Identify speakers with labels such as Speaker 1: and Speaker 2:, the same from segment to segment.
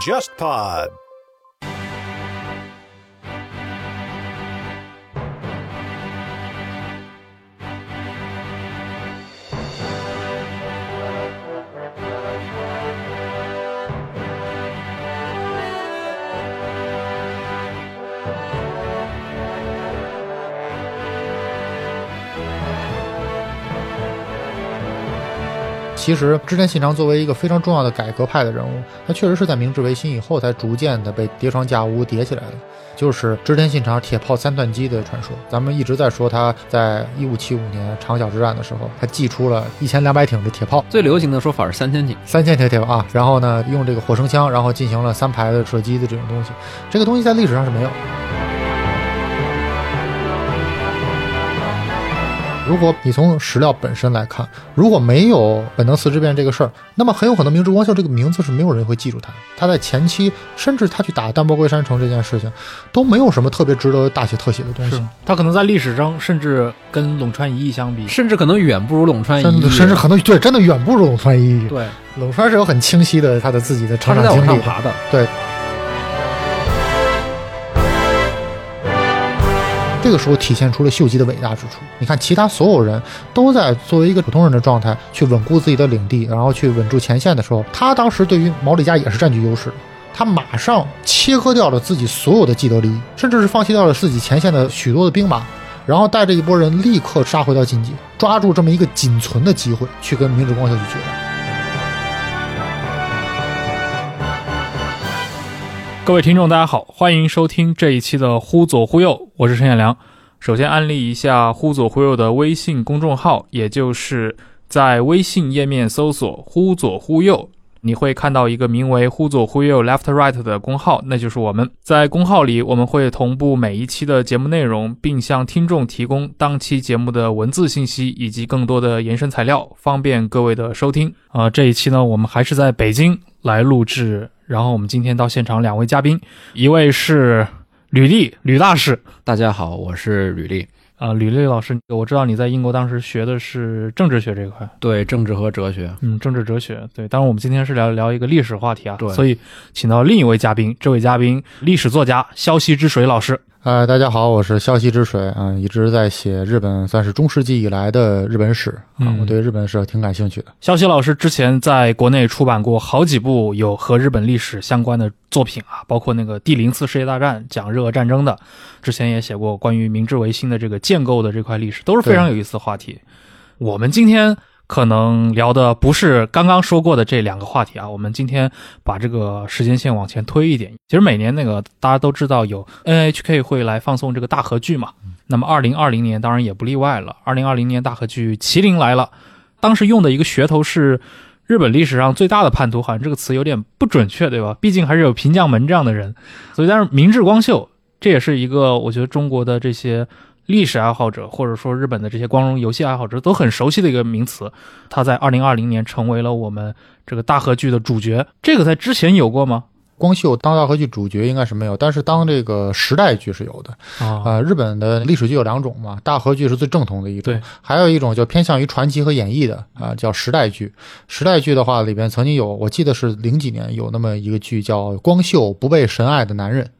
Speaker 1: JustPod。
Speaker 2: 其实织田信长作为一个非常重要的改革派的人物，他确实是在明治维新以后才逐渐的被叠床架屋叠起来的。就是织田信长铁炮三段击的传说，咱们一直在说他在一五七五年长筱之战的时候，他祭出了一千两百挺的铁炮，
Speaker 3: 最流行的说法是三千挺，
Speaker 2: 三千挺铁炮啊，然后呢用这个火绳枪，然后进行了三排的射击的这种东西，这个东西在历史上是没有。如果你从史料本身来看，如果没有本能寺之变这个事儿，那么很有可能明智光秀这个名字是没有人会记住他。他在前期，甚至他去打丹波龟山城这件事情，都没有什么特别值得大写特写的东西。
Speaker 4: 他可能在历史上，甚至跟陇川一役相比，
Speaker 3: 甚至可能远不如陇川一役，
Speaker 2: 甚至可能对，真的远不如陇川一役。
Speaker 4: 对，
Speaker 2: 陇川是有很清晰的他的自己的成长经历
Speaker 3: 爬的。
Speaker 2: 对。这个时候体现出了秀吉的伟大之处。你看，其他所有人都在作为一个普通人的状态去稳固自己的领地，然后去稳住前线的时候，他当时对于毛利家也是占据优势。他马上切割掉了自己所有的既得利益，甚至是放弃掉了自己前线的许多的兵马，然后带着一波人立刻杀回到晋级，抓住这么一个仅存的机会去跟明治光秀去决战。
Speaker 4: 各位听众，大家好，欢迎收听这一期的《忽左忽右》，我是陈彦良。首先安利一下“忽左忽右”的微信公众号，也就是在微信页面搜索“忽左忽右”，你会看到一个名为“忽左忽右 Left Right” 的公号，那就是我们。在公号里，我们会同步每一期的节目内容，并向听众提供当期节目的文字信息以及更多的延伸材料，方便各位的收听。啊，这一期呢，我们还是在北京来录制。然后我们今天到现场两位嘉宾，一位是吕丽吕大师，
Speaker 3: 大家好，我是吕丽
Speaker 4: 啊，吕丽老师，我知道你在英国当时学的是政治学这一块，
Speaker 3: 对，政治和哲学，
Speaker 4: 嗯，政治哲学，对，当然我们今天是聊聊一个历史话题啊，
Speaker 3: 对，
Speaker 4: 所以请到另一位嘉宾，这位嘉宾历史作家萧息之水老师。
Speaker 2: 呃，大家好，我是消息之水啊，一直在写日本，算是中世纪以来的日本史啊，我对日本史挺感兴趣的。
Speaker 4: 消息老师之前在国内出版过好几部有和日本历史相关的作品啊，包括那个第零次世界大战讲日俄战争的，之前也写过关于明治维新的这个建构的这块历史，都是非常有意思的话题。我们今天。可能聊的不是刚刚说过的这两个话题啊，我们今天把这个时间线往前推一点。其实每年那个大家都知道有 NHK 会来放送这个大合剧嘛，那么二零二零年当然也不例外了。二零二零年大合剧《麒麟来了》，当时用的一个噱头是日本历史上最大的叛徒，好像这个词有点不准确，对吧？毕竟还是有平将门这样的人，所以但是明治光秀这也是一个我觉得中国的这些。历史爱好者或者说日本的这些光荣游戏爱好者都很熟悉的一个名词，他在二零二零年成为了我们这个大合剧的主角。这个在之前有过吗？
Speaker 2: 光秀当大合剧主角应该是没有，但是当这个时代剧是有的啊。日本的历史剧有两种嘛，大合剧是最正统的一种，
Speaker 4: 对，
Speaker 2: 还有一种就偏向于传奇和演绎的啊，叫时代剧。时代剧的话，里边曾经有，我记得是零几年有那么一个剧叫《光秀不被神爱的男人》。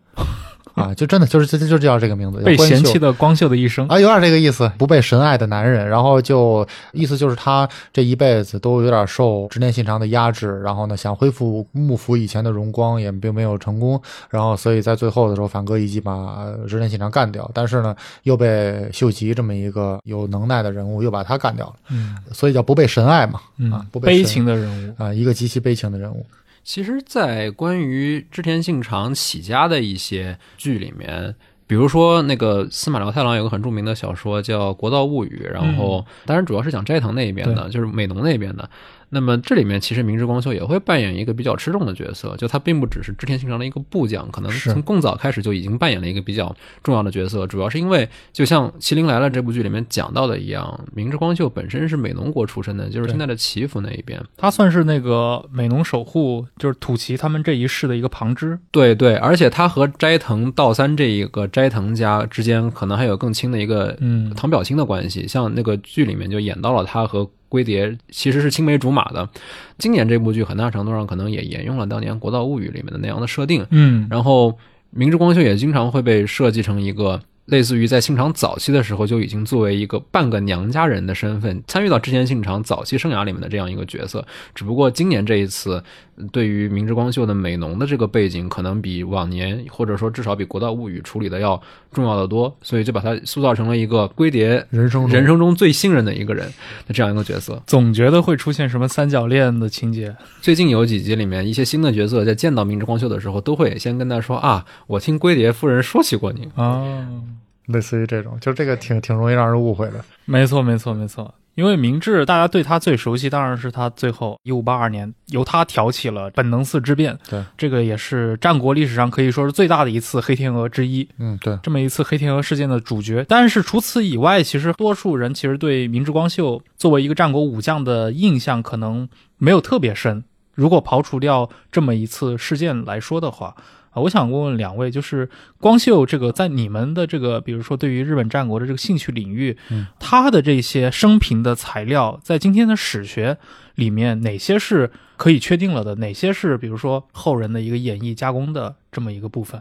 Speaker 2: 啊，就真的就是就就叫这个名字，
Speaker 4: 被嫌弃的光秀的一生
Speaker 2: 啊，有点这个意思，不被神爱的男人。然后就意思就是他这一辈子都有点受织田信长的压制，然后呢想恢复幕府以前的荣光也并没有成功，然后所以在最后的时候反戈一击把织田信长干掉，但是呢又被秀吉这么一个有能耐的人物又把他干掉了，
Speaker 4: 嗯，
Speaker 2: 所以叫不被神爱嘛，
Speaker 4: 啊，
Speaker 2: 不
Speaker 4: 悲情的人物
Speaker 2: 啊，一个极其悲情的人物。
Speaker 3: 其实，在关于织田信长起家的一些剧里面，比如说那个司马辽太郎有个很著名的小说叫《国道物语》，然后当然主要是讲斋藤那一边的，就是美浓那边的。那么这里面其实明治光秀也会扮演一个比较吃重的角色，就他并不只是织田信长的一个部将，可能从更早开始就已经扮演了一个比较重要的角色。主要是因为就像《麒麟来了》这部剧里面讲到的一样，明治光秀本身是美浓国出身的，就是现在的岐阜那一边，
Speaker 4: 他算是那个美浓守护，就是土岐他们这一世的一个旁支。
Speaker 3: 对对，而且他和斋藤道三这一个斋藤家之间可能还有更亲的一个嗯堂表亲的关系，像那个剧里面就演到了他和。龟蝶其实是青梅竹马的。今年这部剧很大程度上可能也沿用了当年《国道物语》里面的那样的设定，
Speaker 4: 嗯，
Speaker 3: 然后明治光秀也经常会被设计成一个。类似于在信长早期的时候就已经作为一个半个娘家人的身份参与到之前信长早期生涯里面的这样一个角色，只不过今年这一次，对于明治光秀的美浓的这个背景，可能比往年或者说至少比《国道物语》处理的要重要的多，所以就把他塑造成了一个龟蝶
Speaker 2: 人生中
Speaker 3: 人生中最信任的一个人的这样一个角色。
Speaker 4: 总觉得会出现什么三角恋的情节。
Speaker 3: 最近有几集里面，一些新的角色在见到明治光秀的时候，都会先跟他说啊，我听龟蝶夫人说起过你。
Speaker 4: 哦，
Speaker 2: 类似于这种，就这个挺挺容易让人误会的。
Speaker 4: 没错，没错，没错。因为明治，大家对他最熟悉，当然是他最后一五八二年由他挑起了本能寺之变。
Speaker 2: 对，
Speaker 4: 这个也是战国历史上可以说是最大的一次黑天鹅之一。
Speaker 2: 嗯，对，
Speaker 4: 这么一次黑天鹅事件的主角。但是除此以外，其实多数人其实对明治光秀作为一个战国武将的印象可能没有特别深。如果刨除掉这么一次事件来说的话。啊，我想问问两位，就是光秀这个在你们的这个，比如说对于日本战国的这个兴趣领域，
Speaker 2: 嗯，
Speaker 4: 他的这些生平的材料，在今天的史学里面，哪些是可以确定了的？哪些是比如说后人的一个演绎加工的这么一个部分？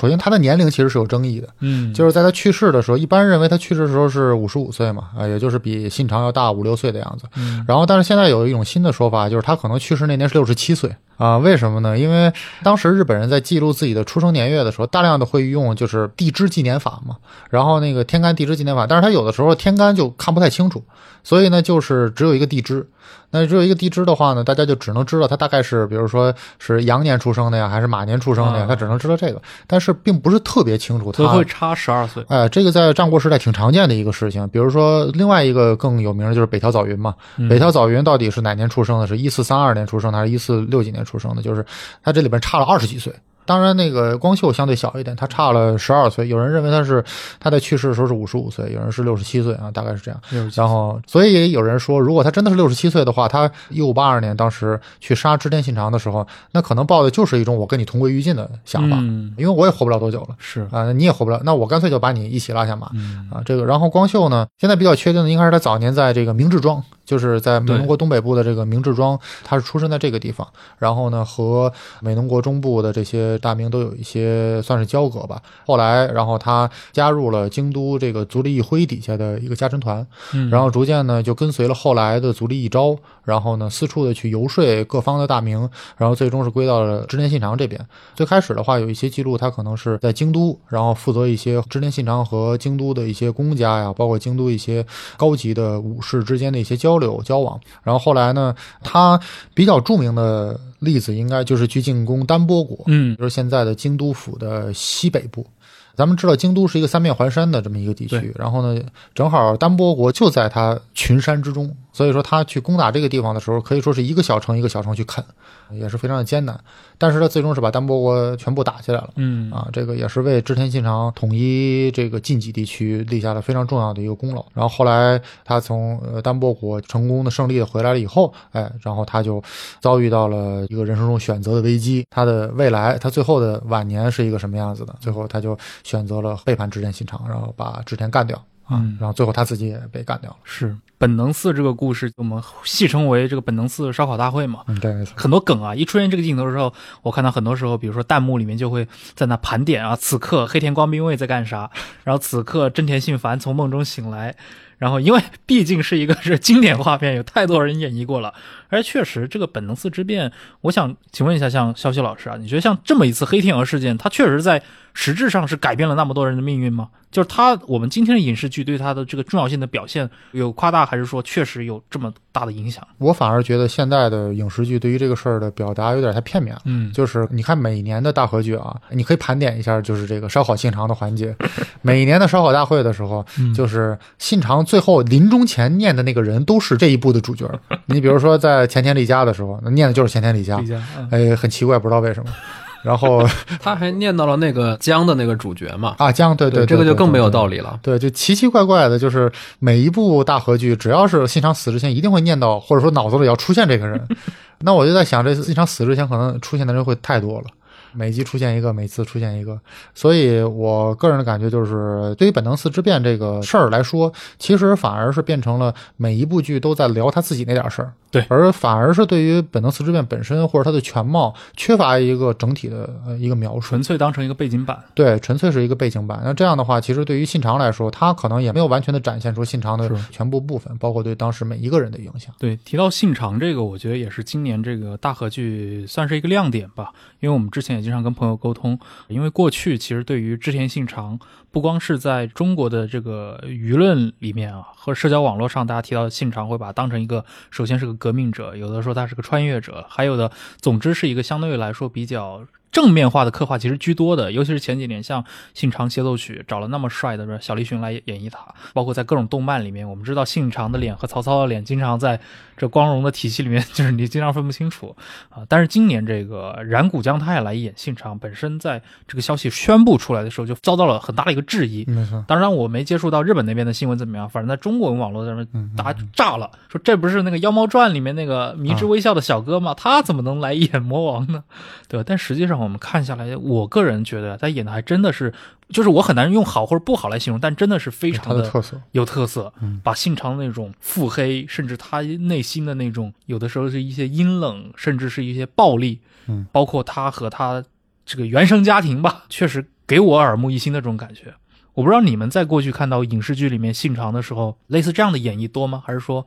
Speaker 2: 首先，他的年龄其实是有争议的，
Speaker 4: 嗯，
Speaker 2: 就是在他去世的时候，一般认为他去世的时候是五十五岁嘛，啊，也就是比信长要大五六岁的样子。
Speaker 4: 嗯
Speaker 2: 然后，但是现在有一种新的说法，就是他可能去世那年是六十七岁啊？为什么呢？因为当时日本人在记录自己的出生年月的时候，大量的会用就是地支纪年法嘛，然后那个天干地支纪年法，但是他有的时候天干就看不太清楚，所以呢，就是只有一个地支。那只有一个地支的话呢，大家就只能知道他大概是，比如说是羊年出生的呀，还是马年出生的呀，
Speaker 4: 啊
Speaker 2: 他只能知道这个，但是并不是特别清楚他
Speaker 4: 会差十二岁。
Speaker 2: 哎，这个在战国时代挺常见的一个事情。比如说，另外一个更有名的就是北条早云嘛。
Speaker 4: 嗯
Speaker 2: 北条早云到底是哪年出生的？是一四三二年出生的，还是一四六几年出生的？就是他这里边差了二十几岁。当然，那个光秀相对小一点，他差了十二岁。有人认为他是他在去世的时候是五十五岁，有人是六十七岁啊，大概是这样。然后，所以也有人说，如果他真的是六十七岁的话，他一五八二年当时去杀织田信长的时候，那可能抱的就是一种我跟你同归于尽的想法，
Speaker 4: 嗯，
Speaker 2: 因为我也活不了多久了。
Speaker 4: 是，
Speaker 2: 啊、你也活不了，那我干脆就把你一起拉下马
Speaker 4: 嗯
Speaker 2: 啊！这个，然后光秀呢，现在比较确定的应该是他早年在这个明治庄，就是在美浓国东北部的这个明治庄，他是出生在这个地方。然后呢，和美浓国中部的这些大名都有一些算是交割吧。后来，然后他加入了京都这个足利义辉底下的一个家臣团，
Speaker 4: 嗯
Speaker 2: 然后逐渐呢就跟随了后来的足利义昭，然后呢四处的去游说各方的大名，然后最终是归到了织田信长这边。最开始的话，有一些记录，他可能是在京都，然后负责一些织田信长和京都的一些公家呀，包括京都一些高级的武士之间的一些交流交往。然后后来呢，他比较著名的例子应该就是去进攻丹波国，
Speaker 4: 嗯
Speaker 2: 就是现在的京都府的西北部。咱们知道京都是一个三面环山的这么一个地区，然后呢，正好丹波国就在它群山之中，所以说他去攻打这个地方的时候，可以说是一个小城一个小城去啃，也是非常的艰难。但是他最终是把丹波国全部打下来了。
Speaker 4: 嗯
Speaker 2: 啊，这个也是为织田信长统一这个近畿地区立下了非常重要的一个功劳。然后后来他从呃丹波国成功的胜利的回来了以后，哎，然后他就遭遇到了一个人生中选择的危机。他的未来，他最后的晚年是一个什么样子的？最后他就选择了背叛织田信长，然后把织田干掉啊，
Speaker 4: 嗯
Speaker 2: 然后最后他自己也被干掉了。
Speaker 4: 是本能寺这个故事，我们戏称为这个本能寺烧烤大会嘛。
Speaker 2: 嗯，对，没错。
Speaker 4: 很多梗啊，一出现这个镜头的时候，我看到很多时候，比如说弹幕里面就会在那盘点啊，此刻黑田光兵卫在干啥，然后此刻真田信繁从梦中醒来，然后因为毕竟是一个是经典画面，有太多人演绎过了，而确实这个本能寺之变，我想请问一下，像肖西老师啊，你觉得像这么一次黑天鹅事件，它确实在实质上是改变了那么多人的命运吗？就是它，我们今天的影视剧对它的这个重要性的表现有夸大，还是说确实有这么大的影响？
Speaker 2: 我反而觉得现在的影视剧对于这个事儿的表达有点太片面了。
Speaker 4: 嗯
Speaker 2: 就是你看每年的大合剧啊，你可以盘点一下，就是这个烧烤信长的环节。每年的烧烤大会的时候，
Speaker 4: 嗯
Speaker 2: 就是信长最后临终前念的那个人都是这一部的主角。你比如说在前田利家的时候，那念的就是前田利家哎，很奇怪，不知道为什么。然后
Speaker 3: 他还念到了那个江的那个主角嘛，
Speaker 2: 啊，江对对，
Speaker 3: 这个就更没有道
Speaker 2: 理。
Speaker 3: 理了。
Speaker 2: 对，就奇奇怪怪的，就是每一部大合剧，只要是信长死之前，一定会念到，或者说脑子里要出现这个人。那我就在想，这信长死之前可能出现的人会太多了。每集出现一个，每次出现一个，所以我个人的感觉就是，对于本能寺之变这个事儿来说，其实反而是变成了每一部剧都在聊他自己那点事儿，
Speaker 4: 对
Speaker 2: 而反而是对于本能寺之变本身或者它的全貌缺乏一个整体的呃一个描述
Speaker 4: 纯，粹当成一个背景板。
Speaker 2: 对，纯粹是一个背景板。那这样的话，其实对于信长来说，他可能也没有完全的展现出信长的全部部分，包括对当时每一个人的影响。
Speaker 4: 对，提到信长这个，我觉得也是今年这个大合剧算是一个亮点吧。因为我们之前经常跟朋友沟通，因为过去其实对于织田信长，不光是在中国的这个舆论里面啊，和社交网络上，大家提到信长会把当成一个，首先是个革命者，有的说他是个穿越者，还有的，总之是一个相对来说比较。正面化的刻画其实居多的，尤其是前几年，像《信长协奏曲》找了那么帅的小栗旬来演绎他，包括在各种动漫里面，我们知道信长的脸和曹操的脸经常在这光荣的体系里面，就是你经常分不清楚啊。但是今年这个染谷将太来演信长，本身在这个消息宣布出来的时候就遭到了很大的一个质疑。
Speaker 2: 没错，
Speaker 4: 当然，我没接触到日本那边的新闻怎么样，反正在中国文网络上面
Speaker 2: 嗯，
Speaker 4: 大家炸了，说这不是那个《妖猫传》里面那个迷之微笑的小哥吗？他怎么能来演魔王呢？对吧？但实际上我们看下来，我个人觉得他演的还真的是，就是我很难用好或者不好来形容，但真的是非常
Speaker 2: 的特色。
Speaker 4: 有特色
Speaker 2: 嗯，
Speaker 4: 把信长那种腹黑，甚至他内心的那种，有的时候是一些阴冷，甚至是一些暴力，
Speaker 2: 嗯，
Speaker 4: 包括他和他这个原生家庭吧，确实给我耳目一新的这种感觉。我不知道你们在过去看到影视剧里面信长的时候，类似这样的演绎多吗？还是说，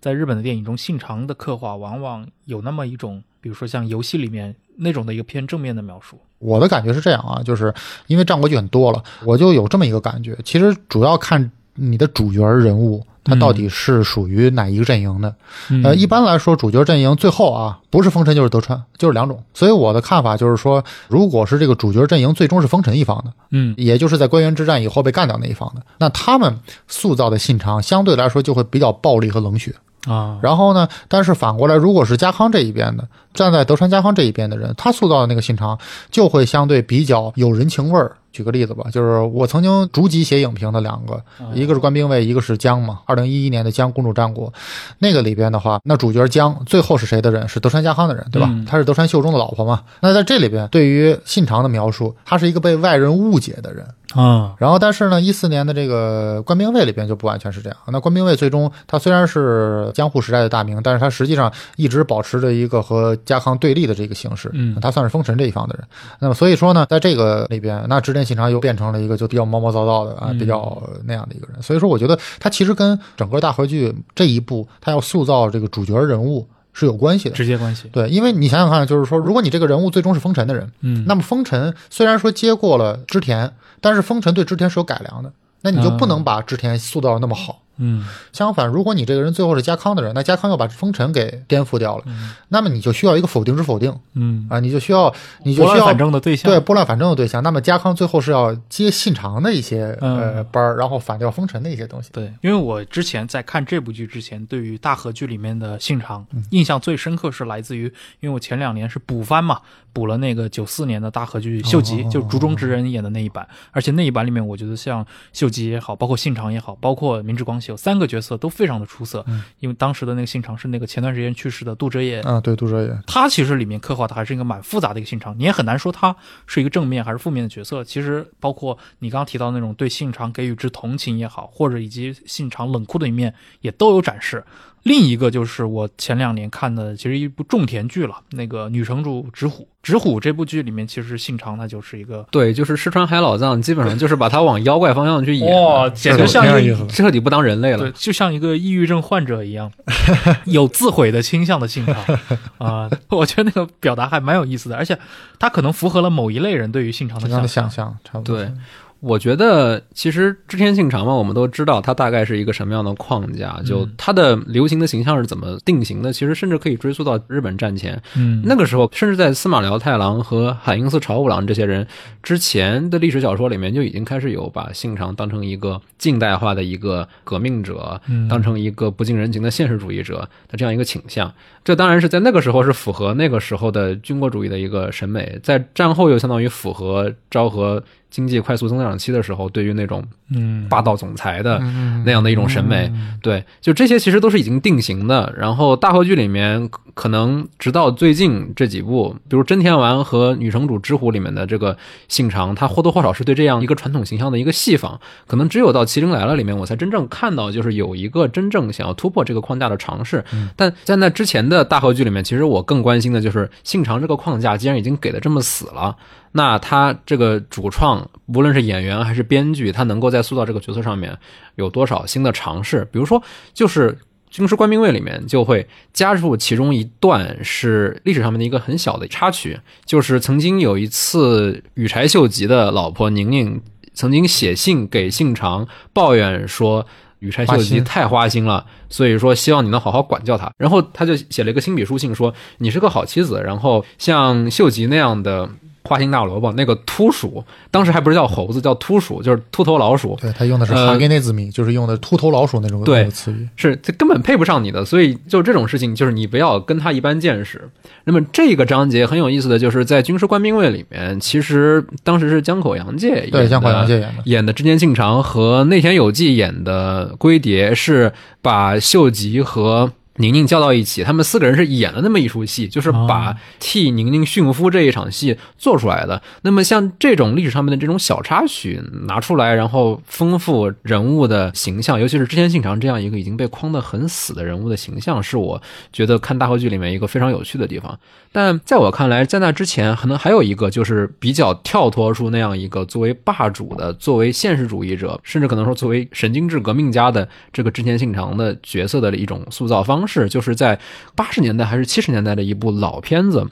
Speaker 4: 在日本的电影中，信长的刻画往往有那么一种，比如说像游戏里面那种的一个偏正面的描述？
Speaker 2: 我的感觉是这样啊，就是因为战国剧很多了，我就有这么一个感觉。其实主要看你的主角人物，他到底是属于哪一个阵营的。呃，一般来说，主角阵营最后啊，不是丰臣就是德川，就是两种。所以我的看法就是说，如果是这个主角阵营最终是丰臣一方的，
Speaker 4: 嗯
Speaker 2: 也就是在关原之战以后被干掉那一方的，那他们塑造的信长相对来说就会比较暴力和冷血。
Speaker 4: 啊，
Speaker 2: 然后呢，但是反过来，如果是家康这一边的，站在德川家康这一边的人，他塑造的那个信长就会相对比较有人情味儿。举个例子吧，就是我曾经逐级写影评的两个，一个是官兵卫，一个是江嘛。二零一一年的江公主战国，那个里边的话，那主角江最后是谁的人？是德川家康的人，对吧？
Speaker 4: 嗯
Speaker 2: 他是德川秀忠的老婆嘛。那在这里边，对于信长的描述，他是一个被外人误解的人。
Speaker 4: 啊，
Speaker 2: 然后，但是呢，一四年的这个官兵卫里边就不完全是这样。那官兵卫最终他虽然是江户时代的大名，但是他实际上一直保持着一个和家康对立的这个形式。
Speaker 4: 嗯
Speaker 2: 他算是丰臣这一方的人。那么所以说呢，在这个里边，那织田信长又变成了一个就比较毛毛躁躁的啊，
Speaker 4: 嗯
Speaker 2: 比较那样的一个人。所以说，我觉得他其实跟整个大和剧这一部，他要塑造这个主角人物是有关系的。
Speaker 4: 直接关系。
Speaker 2: 对，因为你想想看，就是说，如果你这个人物最终是丰臣的人，
Speaker 4: 嗯，
Speaker 2: 那么丰臣虽然说接过了织田，但是丰臣对织田是有改良的，那你就不能把织田塑造的那么好。
Speaker 4: 嗯。
Speaker 2: 相反，如果你这个人最后是家康的人，那家康要把丰臣给颠覆掉了，那么你就需要一个否定之否定
Speaker 4: 嗯，
Speaker 2: 啊，你就需要你就需要
Speaker 4: 反正的对象。
Speaker 2: 对拨乱反正的对象。那么家康最后是要接信长的一些呃
Speaker 4: 嗯
Speaker 2: 班儿，然后反掉丰臣的一些东西。
Speaker 4: 对，因为我之前在看这部剧之前，对于大河剧里面的信长印象最深刻是来自于，因为我前两年是补番嘛，补了那个九四年的大河剧《秀吉》，
Speaker 2: 哦
Speaker 4: 就竹中直人演的那一版，而且那一版里面，我觉得像秀吉也好，包括信长也好，包括明智光秀三个角色都非常的出色，因为当时的那个信长是那个前段时间去世的杜哲也
Speaker 2: 啊，对，杜哲也，
Speaker 4: 他其实里面刻画的还是一个蛮复杂的一个信长，你也很难说他是一个正面还是负面的角色。其实包括你刚刚提到那种对信长给予之同情也好，或者以及信长冷酷的一面也都有展示。另一个就是我前两年看的，其实一部种田剧了，那个女城主直虎。直虎这部剧里面，其实信长他就是一个
Speaker 3: 对，就是石川海老藏，基本上就是把他往妖怪方向去演，
Speaker 4: 哇，简直像。
Speaker 3: 彻底不当人类了
Speaker 4: 对，。就像一个抑郁症患者一样，有自毁的倾向的信长 啊、我觉得那个表达还蛮有意思的，而且他可能符合了某一类人对于信长的想
Speaker 2: 象差不多。
Speaker 3: 对，我觉得其实织田信长嘛，我们都知道他大概是一个什么样的框架，就
Speaker 4: 嗯
Speaker 3: 他的流行的形象是怎么定型的，其实甚至可以追溯到日本战前。
Speaker 4: 嗯，
Speaker 3: 那个时候，甚至在司马辽太郎和海因寺朝五郎这些人之前的历史小说里面，就已经开始有把信长当成一个近代化的一个革命者，
Speaker 4: 嗯
Speaker 3: 当成一个不近人情的现实主义者的这样一个倾向。这当然是在那个时候是符合那个时候的军国主义的一个审美，在战后又相当于符合昭和经济快速增长期的时候对于那种
Speaker 4: 嗯
Speaker 3: 霸道总裁的
Speaker 2: 嗯
Speaker 3: 那样的一种审美。对，就这些其实都是已经定型的。然后大河剧里面可能直到最近这几部，比如真田丸和女城主之虎里面的这个信长，他或多或少是对这样一个传统形象的一个戏仿。可能只有到麒麟来了里面，我才真正看到就是有一个真正想要突破这个框架的尝试。但在那之前的大河剧里面，其实我更关心的就是信长这个框架既然已经给的这么死了。那他这个主创，无论是演员还是编剧，他能够在塑造这个角色上面有多少新的尝试？比如说，就是《军师官兵卫》里面就会加入其中一段是历史上面的一个很小的插曲，就是曾经有一次羽柴秀吉的老婆宁宁曾经写信给信长抱怨说。羽柴秀吉 太花心了，所以说希望你能好好管教他。然后他就写了一个亲笔书信说你是个好妻子，然后像秀吉那样的花心大萝卜，那个秃鼠，当时还不是叫猴子，叫秃鼠，就是秃头老鼠，
Speaker 2: 对他用的是
Speaker 3: 呃
Speaker 2: 哈根内兹米，就是用的秃头老鼠那种
Speaker 3: 对
Speaker 2: 词语。
Speaker 3: 是这根本配不上你的，所以就这种事情，就是你不要跟他一般见识。那么这个章节很有意思的就是在《军师官兵卫》里面，其实当时是江口洋介演的
Speaker 2: 对，江口洋介演的。
Speaker 3: 演的织田信长和内田有纪演的龟蝶是把秀吉和宁宁叫到一起，他们四个人是演了那么一出戏，就是把
Speaker 4: 哦
Speaker 3: 替宁宁驯夫这一场戏做出来的。那么像这种历史上面的这种小插曲拿出来，然后丰富人物的形象，尤其是织田信长这样一个已经被框得很死的人物的形象，是我觉得看大河剧里面一个非常有趣的地方。但在我看来，在那之前，可能还有一个就是比较跳脱出那样一个作为霸主的、作为现实主义者，甚至可能说作为神经质革命家的这个织田信长的角色的一种塑造方式，就是在八十年代还是七十年代的一部老片子。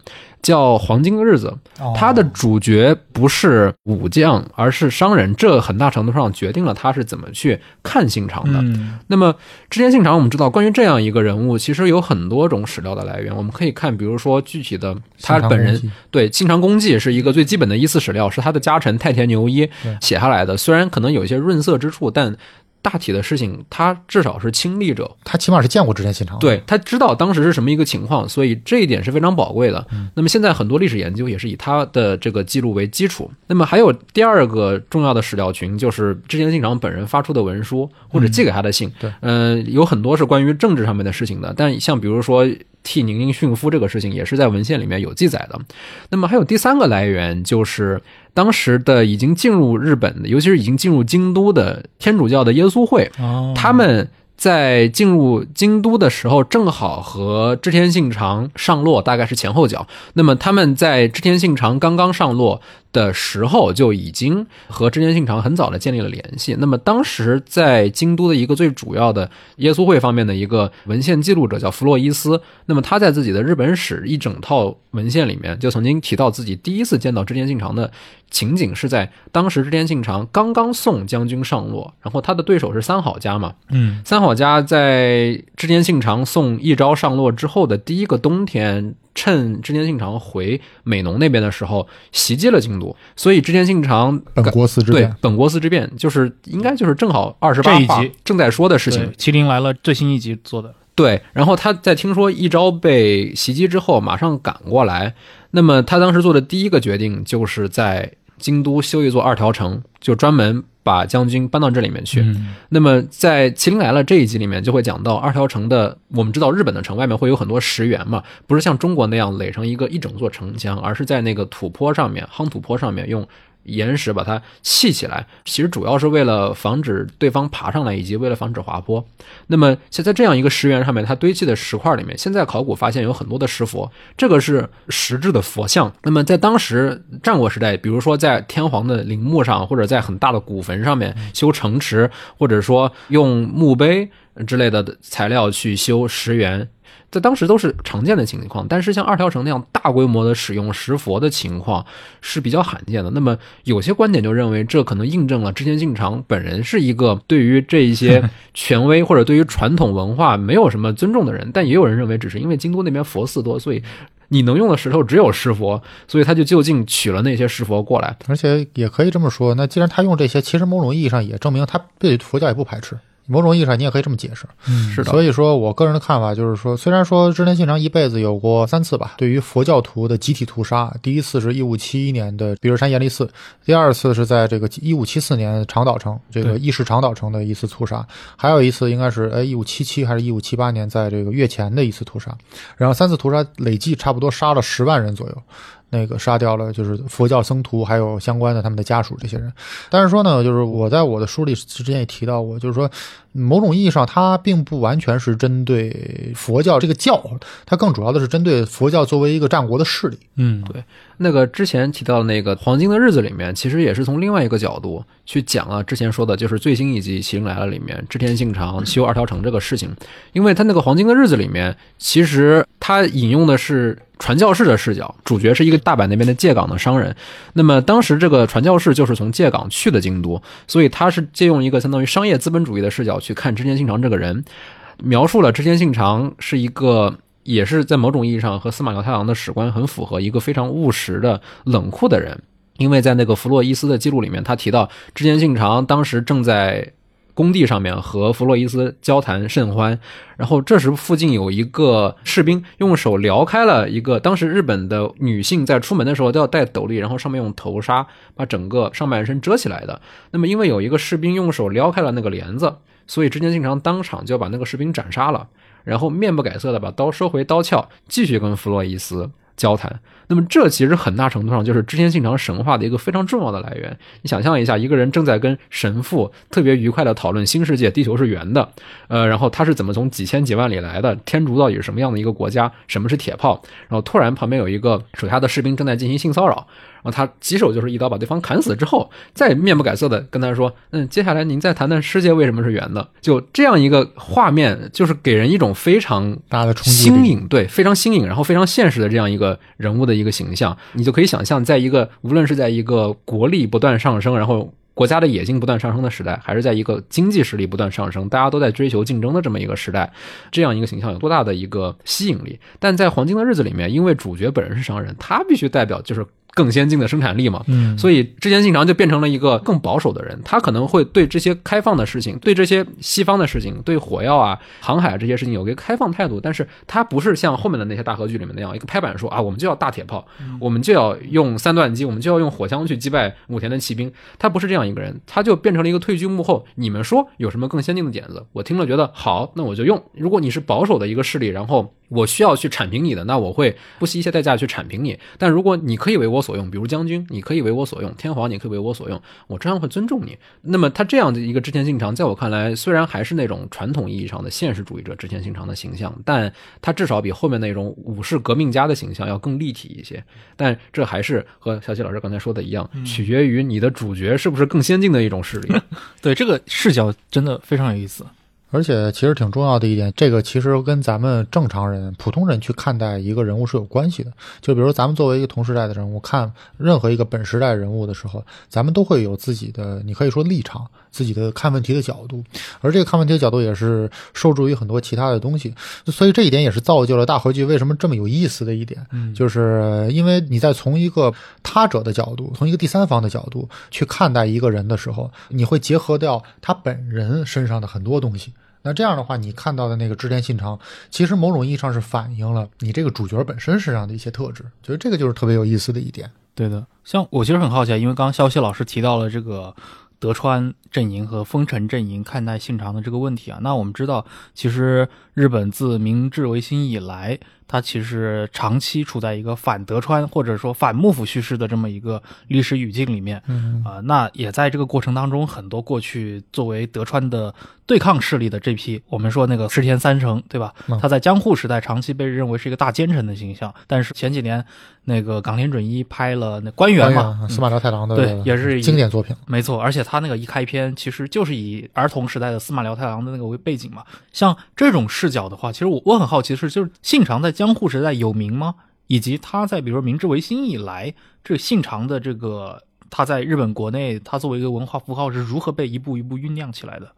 Speaker 3: 叫《黄金日子》，
Speaker 2: 哦
Speaker 3: 它的主角不是武将，而是商人，这很大程度上决定了他是怎么去看信长的。
Speaker 4: 嗯
Speaker 3: 那么之前信长，我们知道关于这样一个人物，其实有很多种史料的来源。我们可以看，比如说具体的他本人
Speaker 2: 信长公记
Speaker 3: 对信长功绩是一个最基本的一次史料，是他的家臣太田牛一写下来的。虽然可能有一些润色之处，但大体的事情他至少是亲历者，
Speaker 2: 他起码是见过之前现场。
Speaker 3: 对他知道当时是什么一个情况，所以这一点是非常宝贵的。那么现在很多历史研究也是以他的这个记录为基础。那么还有第二个重要的史料群，就是之前信长本人发出的文书或者寄给他的信。
Speaker 2: 对
Speaker 3: 嗯、有很多是关于政治上面的事情的，但像比如说。替宁宁殉夫这个事情也是在文献里面有记载的。那么还有第三个来源，就是当时的已经进入日本的，尤其是已经进入京都的天主教的耶稣会，
Speaker 4: 哦，
Speaker 3: 他们在进入京都的时候，正好和织田信长上洛，大概是前后脚。那么他们在织田信长刚刚上洛的时候，就已经和织田信长很早的建立了联系。那么当时在京都的一个最主要的耶稣会方面的一个文献记录者叫弗洛伊斯，那么他在自己的日本史一整套文献里面，就曾经提到自己第一次见到织田信长的情景是在当时织田信长刚刚送将军上洛，然后他的对手是三好家嘛，
Speaker 4: 嗯。
Speaker 3: 三好家在织田信长送一招上洛之后的第一个冬天，趁织田信长回美浓那边的时候，袭击了京都，所以织田信长
Speaker 2: 本国四之
Speaker 3: 对
Speaker 2: 变，
Speaker 3: 本国四之变，就是应该就是正好二十八话
Speaker 4: 这一集。
Speaker 3: 正在说的事情，，
Speaker 4: 麒麟来了最新一集做的，
Speaker 3: 对，然后他在听说一朝被袭击之后，马上赶过来。那么他当时做的第一个决定，就是在京都修一座二条城，就专门把将军搬到这里面去。
Speaker 4: 嗯
Speaker 3: 那么在《麒麟来了》这一集里面，就会讲到二条城的，我们知道日本的城外面会有很多石垣嘛，不是像中国那样垒成一个一整座城墙，而是在那个土坡上面，夯土坡上面用。岩石把它砌起来，其实主要是为了防止对方爬上来，以及为了防止滑坡。那么，现在这样一个石原上面，它堆砌的石块里面，现在考古发现有很多的石佛，这个是石质的佛像。那么在当时战国时代，比如说在天皇的陵墓上，或者在很大的古坟上面修城池，或者说用墓碑之类的材料去修石原。在当时都是常见的情况，但是像二条城那样大规模的使用石佛的情况是比较罕见的。那么有些观点就认为，这可能印证了织田信长本人是一个对于这一些 权威或者对于传统文化没有什么尊重的人。但也有人认为，只是因为京都那边佛寺多，所以你能用的石头只有石佛，所以他就就近取了那些石佛过来。
Speaker 2: 而且也可以这么说，那既然他用这些，其实某种意义上也证明他对佛教也不排斥。某种意义上你也可以这么解释。
Speaker 4: 嗯
Speaker 3: 是的
Speaker 2: 所以说我个人的看法就是说，虽然说织田信长一辈子有过三次吧，对于佛教徒的集体屠杀，第一次是一五七一年的比尔山严立寺，第二次是在这个一五七四年长岛城这个
Speaker 4: 对
Speaker 2: 伊势长岛城的一次屠杀，还有一次应该是哎一五七七还是一五七八年在这个月前的一次屠杀，然后三次屠杀累计差不多杀了十万人左右。那个杀掉了，就是佛教僧徒，还有相关的他们的家属这些人。但是说呢，就是我在我的书里之前也提到过，就是说某种意义上，它并不完全是针对佛教这个教，它更主要的是针对佛教作为一个战国的势力。
Speaker 4: 嗯，
Speaker 3: 对那个之前提到的那个《黄金的日子》里面，其实也是从另外一个角度去讲了之前说的，就是最新一集《麒麟来了》里面织田信长修二条城这个事情。因为他那个《黄金的日子》里面，其实他引用的是传教士的视角，主角是一个大阪那边的借港的商人。那么当时这个传教士就是从借港去的京都，所以他是借用一个相当于商业资本主义的视角去看织田信长这个人，描述了织田信长是一个。也是在某种意义上和司马辽太郎的史观很符合，一个非常务实的冷酷的人。因为在那个弗洛伊斯的记录里面，他提到织田信长当时正在工地上面和弗洛伊斯交谈甚欢，然后这时附近有一个士兵用手撩开了一个，当时日本的女性在出门的时候都要戴斗笠，然后上面用头纱把整个上半身遮起来的。那么因为有一个士兵用手撩开了那个帘子，所以织田信长当场就把那个士兵斩杀了，然后面不改色的把刀收回刀鞘，继续跟弗洛伊斯交谈。那么这其实很大程度上就是织田信长神话的一个非常重要的来源。你想象一下，一个人正在跟神父特别愉快的讨论新世界，地球是圆的，呃，然后他是怎么从几千几万里来的，天竺到底是什么样的一个国家，什么是铁炮，然后突然旁边有一个手下的士兵正在进行性骚扰，然后他棘手就是一刀把对方砍死之后，再面不改色的跟他说：“嗯，接下来您再谈谈世界为什么是圆的。”就这样一个画面，就是给人一种非常
Speaker 2: 大的冲击
Speaker 3: 新颖，对，非常新颖，然后非常现实的这样一个人物的一个形象，你就可以想象，在一个无论是在一个国力不断上升，然后国家的野心不断上升的时代，还是在一个经济实力不断上升，大家都在追求竞争的这么一个时代，这样一个形象有多大的一个吸引力？但在《黄金的日子》里面，因为主角本人是商人，他必须代表就是更先进的生产力嘛，
Speaker 2: 嗯，
Speaker 3: 所以之前信长就变成了一个更保守的人，他可能会对这些开放的事情，对这些西方的事情，对火药啊、航海啊这些事情有一个开放态度，但是他不是像后面的那些大和剧里面那样一个拍板说啊，我们就要大铁炮，我们就要用三段机，我们就要用火枪去击败武田的骑兵，他不是这样一个人，他就变成了一个退居幕后。你们说有什么更先进的点子，我听了觉得好，那我就用。如果你是保守的一个势力，然后我需要去铲平你的，那我会不惜一切代价去铲平你。但如果你可以为我所用，比如将军，你可以为我所用，天皇你可以为我所用，我照样会尊重你。那么他这样的一个织田信长，在我看来，虽然还是那种传统意义上的现实主义者织田信长的形象，但他至少比后面那种武士革命家的形象要更立体一些。但这还是和小齐老师刚才说的一样，取决于你的主角是不是更先进的一种势力。
Speaker 4: 对这个视角真的非常有意思。
Speaker 2: 而且其实挺重要的一点，这个其实跟咱们正常人、普通人去看待一个人物是有关系的。就比如咱们作为一个同时代的人物，看任何一个本时代人物的时候，咱们都会有自己的，你可以说立场，自己的看问题的角度。而这个看问题的角度也是受助于很多其他的东西，所以这一点也是造就了大合剧为什么这么有意思的一点，就是因为你在从一个他者的角度，从一个第三方的角度去看待一个人的时候，你会结合掉他本人身上的很多东西。那这样的话，你看到的那个织田信长，其实某种意义上是反映了你这个主角本身身上的一些特质，觉得这个就是特别有意思的一点。
Speaker 4: 对的，像我其实很好奇，因为刚刚肖西老师提到了这个德川阵营和丰臣阵营看待信长的这个问题啊。那我们知道，其实日本自明治维新以来，它其实长期处在一个反德川或者说反幕府叙事的这么一个历史语境里面。
Speaker 2: 嗯
Speaker 4: 啊、那也在这个过程当中，很多过去作为德川的对抗势力的这批，我们说那个石田三成，对吧
Speaker 2: 嗯？
Speaker 4: 他在江户时代长期被认为是一个大奸臣的形象，但是前几年那个冈田准一拍了那官员嘛，
Speaker 2: 司马辽太郎的
Speaker 4: 对，也是
Speaker 2: 经典作品。
Speaker 4: 没错，而且他那个一开篇其实就是以儿童时代的司马辽太郎的那个为背景嘛。像这种视角的话，其实我我很好奇的是，就是信长在江户时代有名吗？以及他在比如说明治维新以来，这个信长的这个他在日本国内，他作为一个文化符号是如何被一步一步酝酿起来的？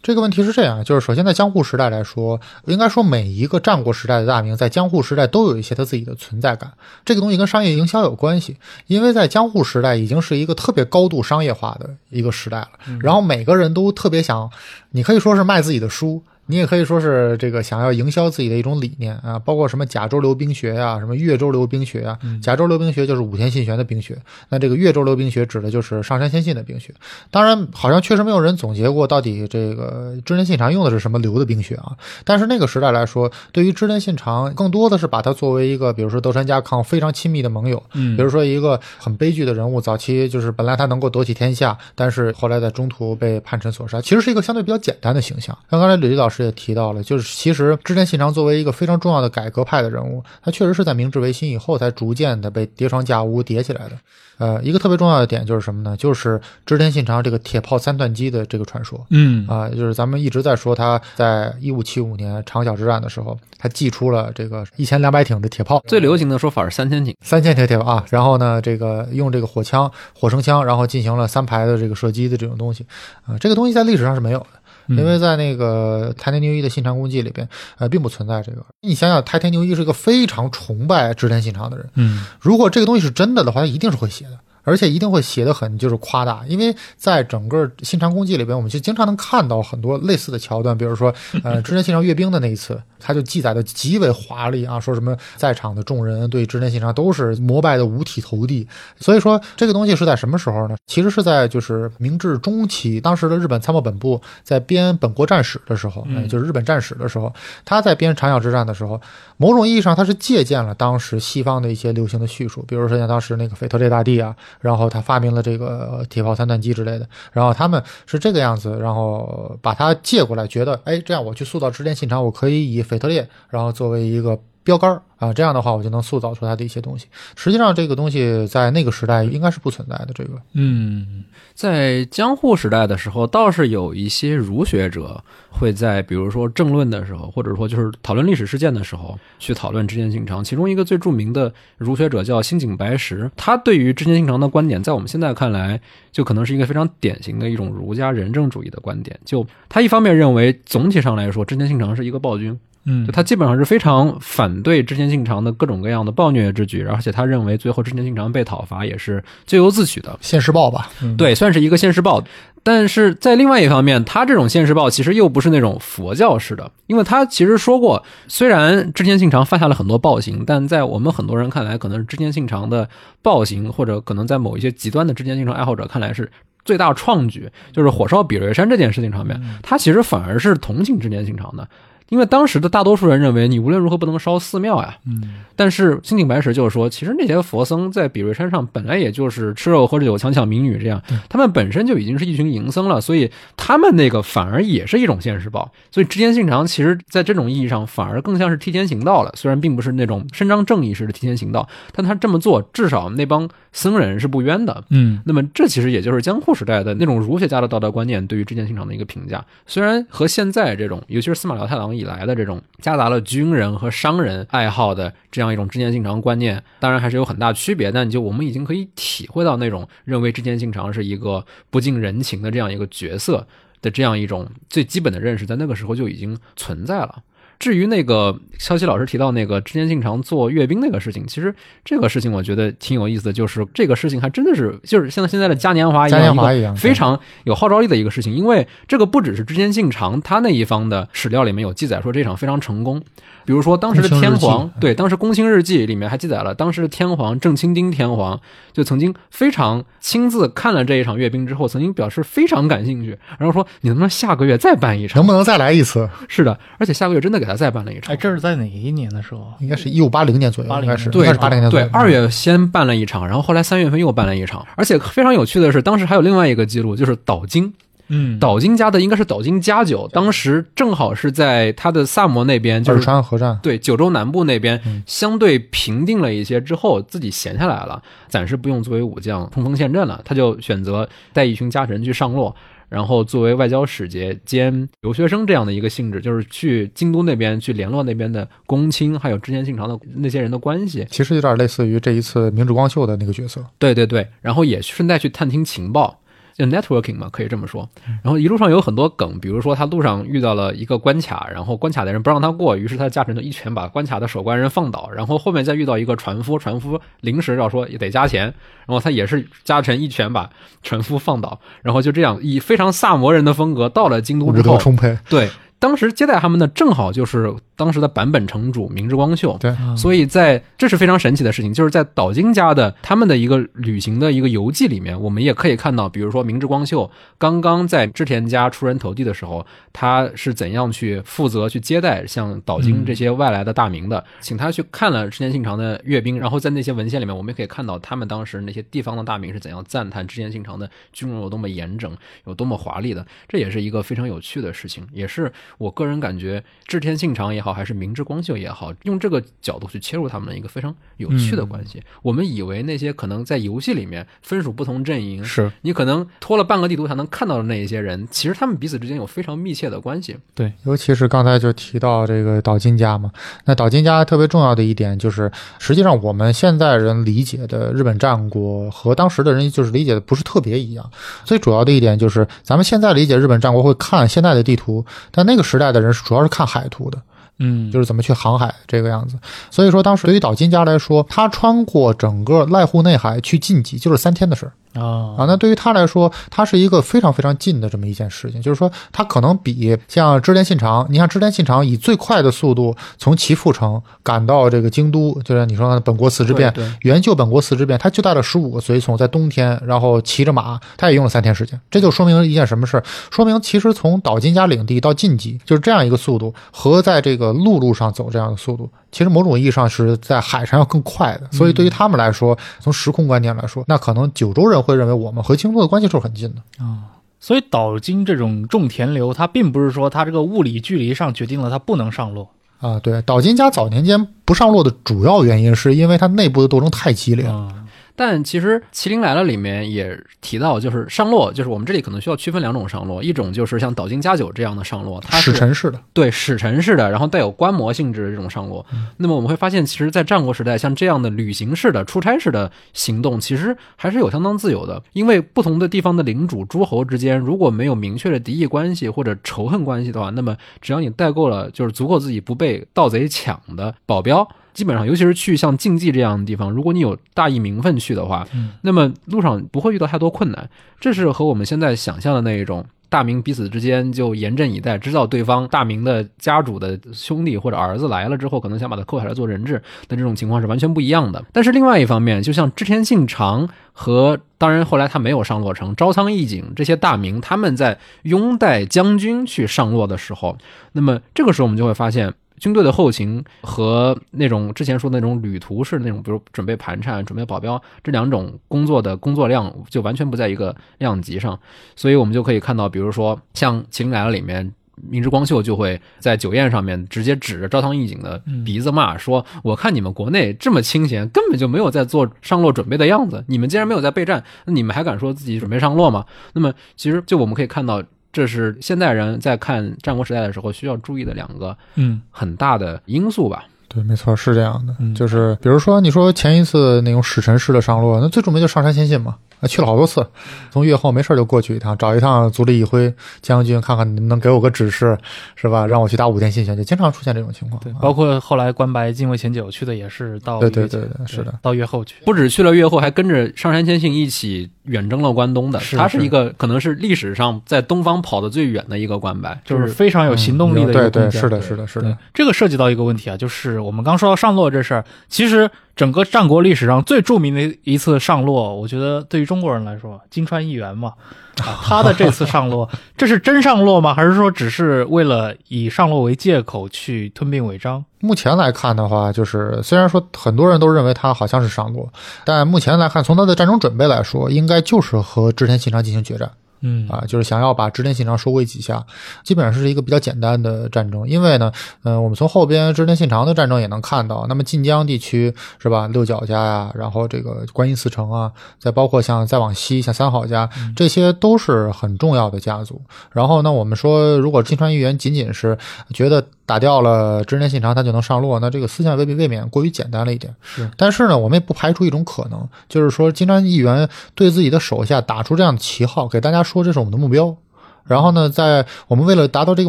Speaker 2: 这个问题是这样，就是首先在江户时代来说，应该说每一个战国时代的大名在江户时代都有一些他自己的存在感。这个东西跟商业营销有关系，因为在江户时代已经是一个特别高度商业化的一个时代了，然后每个人都特别想，你可以说是卖自己的书。你也可以说是这个想要营销自己的一种理念啊，包括什么甲州流冰学呀，什么越州流冰学呀。甲州流冰学就是武田信玄的冰学，那这个越州流冰学指的就是上杉谦信的冰学。当然，好像确实没有人总结过到底这个织田信长用的是什么流的冰学啊。但是那个时代来说，对于织田信长，更多的是把他作为一个，比如说德川家康非常亲密的盟友，
Speaker 4: 嗯
Speaker 2: 比如说一个很悲剧的人物，早期就是本来他能够夺取天下，但是后来在中途被叛臣所杀，其实是一个相对比较简单的形象。像刚才吕老师也提到了，就是其实织田信长作为一个非常重要的改革派的人物，他确实是在明治维新以后才逐渐的被叠床架屋叠起来的。呃，一个特别重要的点就是什么呢？就是织田信长这个铁炮三段机的这个传说。
Speaker 4: 嗯
Speaker 2: 啊、就是咱们一直在说他在一五七五年长筱之战的时候，他祭出了这个一千两百挺的铁炮，
Speaker 3: 最流行的说法是三千挺，
Speaker 2: 三千铁炮啊，然后呢，这个用这个火枪、火绳枪，然后进行了三排的这个射击的这种东西，啊、这个东西在历史上是没有的。因为在那个太田牛一的信长功记里边，呃，并不存在这个。你想想，太田牛一是一个非常崇拜织田信长的人，
Speaker 4: 嗯
Speaker 2: 如果这个东西是真的的话，他一定是会写的，而且一定会写的很就是夸大，因为在整个新长公记里边，我们就经常能看到很多类似的桥段，比如说，呃，织田信长阅兵的那一次，他就记载的极为华丽啊，说什么在场的众人对织田信长都是膜拜的五体投地，所以说这个东西是在什么时候呢？其实是在就是明治中期，当时的日本参谋本部在编本国战史的时候，
Speaker 4: 嗯
Speaker 2: 呃就是日本战史的时候，他在编长筱之战的时候，某种意义上他是借鉴了当时西方的一些流行的叙述，比如说像当时那个腓特烈大帝啊，然后他发明了这个铁炮三段机之类的，然后他们是这个样子，然后把他借过来，觉得哎，这样我去塑造织田信长，我可以以腓特烈，然后作为一个标杆啊，这样的话我就能塑造出他的一些东西。实际上，这个东西在那个时代应该是不存在的。这个，
Speaker 4: 嗯
Speaker 3: 在江户时代的时候，倒是有一些儒学者会在比如说政论的时候，或者说就是讨论历史事件的时候，去讨论织田信长。其中一个最著名的儒学者叫新井白石，他对于织田信长的观点，在我们现在看来，就可能是一个非常典型的一种儒家仁政主义的观点。就他一方面认为，总体上来说，织田信长是一个暴君，
Speaker 4: 嗯
Speaker 3: 就他基本上是非常反对织田信长的各种各样的暴虐之举，而且他认为最后织田信长被讨伐也是咎由自取的。
Speaker 2: 现世报吧，嗯，
Speaker 3: 对，算是一个现世报。但是在另外一方面，他这种现世报其实又不是那种佛教式的，因为他其实说过，虽然织田信长犯下了很多暴行，但在我们很多人看来，可能是织田信长的暴行，或者可能在某一些极端的织田信长爱好者看来是。最大创举就是火烧比瑞山这件事情上面，他其实反而是同情织田信长的，因为当时的大多数人认为你无论如何不能烧寺庙呀，
Speaker 4: 嗯。
Speaker 3: 但是新井白石就是说，其实那些佛僧在比瑞山上本来也就是吃肉喝酒、强抢民女这样，他们本身就已经是一群淫僧了，所以他们那个反而也是一种现世报。所以织田信长其实在这种意义上反而更像是替天行道了，虽然并不是那种伸张正义式的替天行道，但他这么做至少那帮僧人是不冤的。
Speaker 4: 嗯。
Speaker 3: 那么这其实也就是江户时代的那种儒学家的道德观念对于织田信长的一个评价，虽然和现在这种，尤其是司马辽太郎以来的这种夹杂了军人和商人爱好的这样一种织田信长观念，当然还是有很大区别，但就我们已经可以体会到那种认为织田信长是一个不近人情的这样一个角色的这样一种最基本的认识，在那个时候就已经存在了。至于那个肖奇老师提到那个织田信长做阅兵那个事情，其实这个事情我觉得挺有意思的，就是这个事情还真的是就是像现在的嘉年华一样，一个
Speaker 2: 年华一样
Speaker 3: 非常有号召力的一个事情。因为这个不只是织田信长他那一方的史料里面有记载说这场非常成功，比如说当时的天皇，对当时宫卿日记里面还记载了当时的天皇正清丁天皇就曾经非常亲自看了这一场阅兵之后，曾经表示非常感兴趣，然后说你能不能下个月再办一场
Speaker 2: 能？不能再来一次？
Speaker 3: 是的，而且下个月真的给他再办了一场
Speaker 4: 哎，。这是在哪一年的时候？
Speaker 2: 应该是一五八零年左右
Speaker 4: ，80
Speaker 2: 应该是
Speaker 3: 对
Speaker 2: 八零年左右。，
Speaker 3: 对二月先办了一场，然后后来三月份又办了一场，而且非常有趣的是，当时还有另外一个记录，就是岛津，
Speaker 4: 嗯
Speaker 3: 岛津家的应该是岛津家久，当时正好是在他的萨摩那边，就是
Speaker 2: 川河战，
Speaker 3: 对九州南部那边
Speaker 2: 嗯
Speaker 3: 相对平定了一些之后，自己闲下来了，暂时不用作为武将冲锋陷阵了，他就选择带一群家臣去上洛。然后作为外交使节兼留学生这样的一个性质，就是去京都那边去联络那边的公卿，还有织田信长的那些人的关系，
Speaker 2: 其实有点类似于这一次明治光秀的那个角色。
Speaker 3: 对对对，然后也顺带去探听情报。就 networking 嘛，可以这么说。然后一路上有很多梗，比如说他路上遇到了一个关卡，然后关卡的人不让他过，于是他驾驶就一拳把关卡的守关人放倒。然后后面再遇到一个船夫，船夫临时要说也得加钱，然后他也是加成一拳把船夫放倒。然后就这样以非常萨摩人的风格到了京都之后，
Speaker 2: 德充沛，
Speaker 3: 对，当时接待他们的正好就是当时的版本城主明智光秀。
Speaker 2: 对，
Speaker 3: 所以在这是非常神奇的事情，就是在岛津家的他们的一个旅行的一个游记里面，我们也可以看到，比如说明智光秀刚刚在织田家出人头地的时候，他是怎样去负责去接待像岛津这些外来的大名的，请他去看了织田信长的阅兵，然后在那些文献里面，我们也可以看到他们当时那些地方的大名是怎样赞叹织田信长的军容有多么严整，有多么华丽的，这也是一个非常有趣的事情，也是我个人感觉织田信长也好，还是明智光秀也好，用这个角度去切入他们的一个非常有趣的关系。我们以为那些可能在游戏里面分属不同阵营，
Speaker 4: 是
Speaker 3: 你可能拖了半个地图才能看到的那一些人，其实他们彼此之间有非常密切的关系。
Speaker 4: 对，
Speaker 2: 尤其是刚才就提到这个岛津家嘛，那岛津家特别重要的一点就是，实际上我们现在人理解的日本战国和当时的人就是理解的不是特别一样。最主要的一点就是，咱们现在理解日本战国会看现在的地图，但那个时代的人是主要是看海图的。
Speaker 4: 嗯，
Speaker 2: 就是怎么去航海这个样子。所以说，当时对于岛津家来说，他穿过整个濑户内海去晋级，就是三天的事儿
Speaker 4: 啊
Speaker 2: 啊。那对于他来说，他是一个非常非常近的这么一件事情。就是说，他可能比像织田信长，你像织田信长以最快的速度从岐阜城赶到这个京都，就是你说的本国四之变，
Speaker 3: 对对
Speaker 2: 援救本国四之变，他就带了十五个随从，在冬天，然后骑着马，他也用了三天时间。这就说明一件什么事儿？说明其实从岛津家领地到晋级，就是这样一个速度，和在这个陆路上走这样的速度，其实某种意义上是在海上要更快的。所以对于他们来说，从时空观念来说，那可能九州人会认为我们和京都的关系就是很近的啊。
Speaker 4: 所以岛津这种种田流，它并不是说它这个物理距离上决定了它不能上落。
Speaker 2: 啊，对，岛津家早年间不上落的主要原因，是因为它内部的斗争太激烈了。
Speaker 4: 嗯
Speaker 3: 但其实《麒麟来了》里面也提到，就是上落，就是我们这里可能需要区分两种上落，一种就是像岛津家久这样的上落，它是
Speaker 2: 使臣式的，
Speaker 3: 对使臣式的，然后带有观摩性质的这种上落。那么我们会发现，其实，在战国时代，像这样的旅行式的、出差式的行动，其实还是有相当自由的。因为不同的地方的领主、诸侯之间，如果没有明确的敌意关系或者仇恨关系的话，那么只要你带够了，就是足够自己不被盗贼抢的保镖。基本上，尤其是去像竞技这样的地方，如果你有大义名分去的话，那么路上不会遇到太多困难。这是和我们现在想象的那一种大明彼此之间就严阵以待，知道对方大明的家主的兄弟或者儿子来了之后，可能想把他扣下来做人质的这种情况是完全不一样的。但是另外一方面，就像织田信长和当然后来他没有上洛城，朝仓义景这些大明，他们在拥戴将军去上洛的时候，那么这个时候我们就会发现。军队的后勤和那种之前说的那种旅途式的那种，比如准备盘缠、准备保镖这两种工作的工作量，就完全不在一个量级上。所以我们就可以看到，比如说像《麒麟来了》里面，明智光秀就会在酒宴上面直接指着朝堂义景的鼻子骂说：“我看你们国内这么清闲，根本就没有在做上洛准备的样子。你们既然没有在备战，那你们还敢说自己准备上洛吗？”那么其实就我们可以看到。这是现代人在看战国时代的时候需要注意的两个
Speaker 4: 嗯
Speaker 3: 很大的因素吧。
Speaker 2: 对，没错，是这样的。
Speaker 4: 嗯
Speaker 2: 就是比如说，你说前一次那种使臣式的上路，那最著名就上山谦信嘛，啊，去了好多次，从越后没事就过去一趟，找一趟足利义辉将军，看看能不能给我个指示，是吧？让我去打武田信玄，就经常出现这种情况。
Speaker 4: 对，
Speaker 2: 啊
Speaker 4: 包括后来关白近卫前九去的也是到
Speaker 2: 对对对对是的，
Speaker 4: 到越后去。
Speaker 3: 不止去了越后，还跟着上杉谦信一起远征了关东的。
Speaker 4: 是
Speaker 3: 他是一个可能是历史上在东方跑得最远的一个关白，
Speaker 4: 就是非常有行动力的一个
Speaker 2: 嗯对对，是的，是的，是的，，
Speaker 4: 这个涉及到一个问题啊，就是我们刚说到上洛这事儿，其实整个战国历史上最著名的一次上洛，我觉得对于中国人来说，金川议员嘛，啊，他的这次上洛，这是真上洛吗？还是说只是为了以上洛为借口去吞并违章？
Speaker 2: 目前来看的话，就是虽然说很多人都认为他好像是上洛，但目前来看，从他的战争准备来说，应该就是和织田信长进行决战。
Speaker 4: 嗯
Speaker 2: 啊，就是想要把织田信长收归几下，基本上是一个比较简单的战争。因为呢，嗯、我们从后边织田信长的战争也能看到，那么晋江地区是吧，六角家呀，然后这个观音寺城啊，再包括像再往西像三好家，这些都是很重要的家族。然后呢，我们说如果金川议员仅仅是觉得打掉了织内信长，他就能上路，那这个思想未必未免过于简单了一点。
Speaker 4: 是，
Speaker 2: 但是呢，我们也不排除一种可能，就是说金川议员对自己的手下打出这样的旗号，给大家说这是我们的目标。然后呢，在我们为了达到这个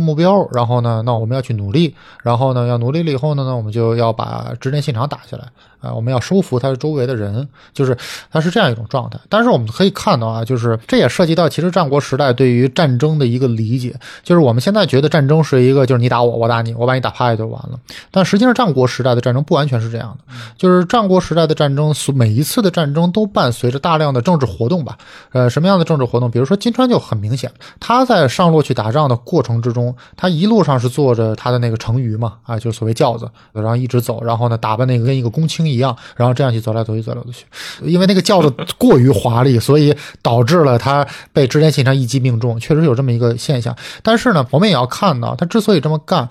Speaker 2: 目标，然后呢，那我们要去努力，然后呢，要努力了以后呢，那我们就要把织内信长打下来啊，我们要收服他周围的人，就是他是这样一种状态。但是我们可以看到啊，就是这也涉及到其实战国时代对于战争的一个理解，就是我们现在觉得战争是一个就是你打我，我打你，我把你打趴下就完了。但实际上战国时代的战争不完全是这样的，就是战国时代的战争所，每一次的战争都伴随着大量的政治活动吧。呃，什么样的政治活动？比如说金川就很明显，他在上洛去打仗的过程之中，他一路上是坐着他的那个乘舆嘛，啊，就是所谓轿子，然后一直走，然后呢，打扮那个跟一个公卿一样，然后这样去走来走去，走来走去。因为那个轿子过于华丽，所以导致了他被织田信长一击命中，确实有这么一个现象。但是呢，我们也要看到，他之所以这么干。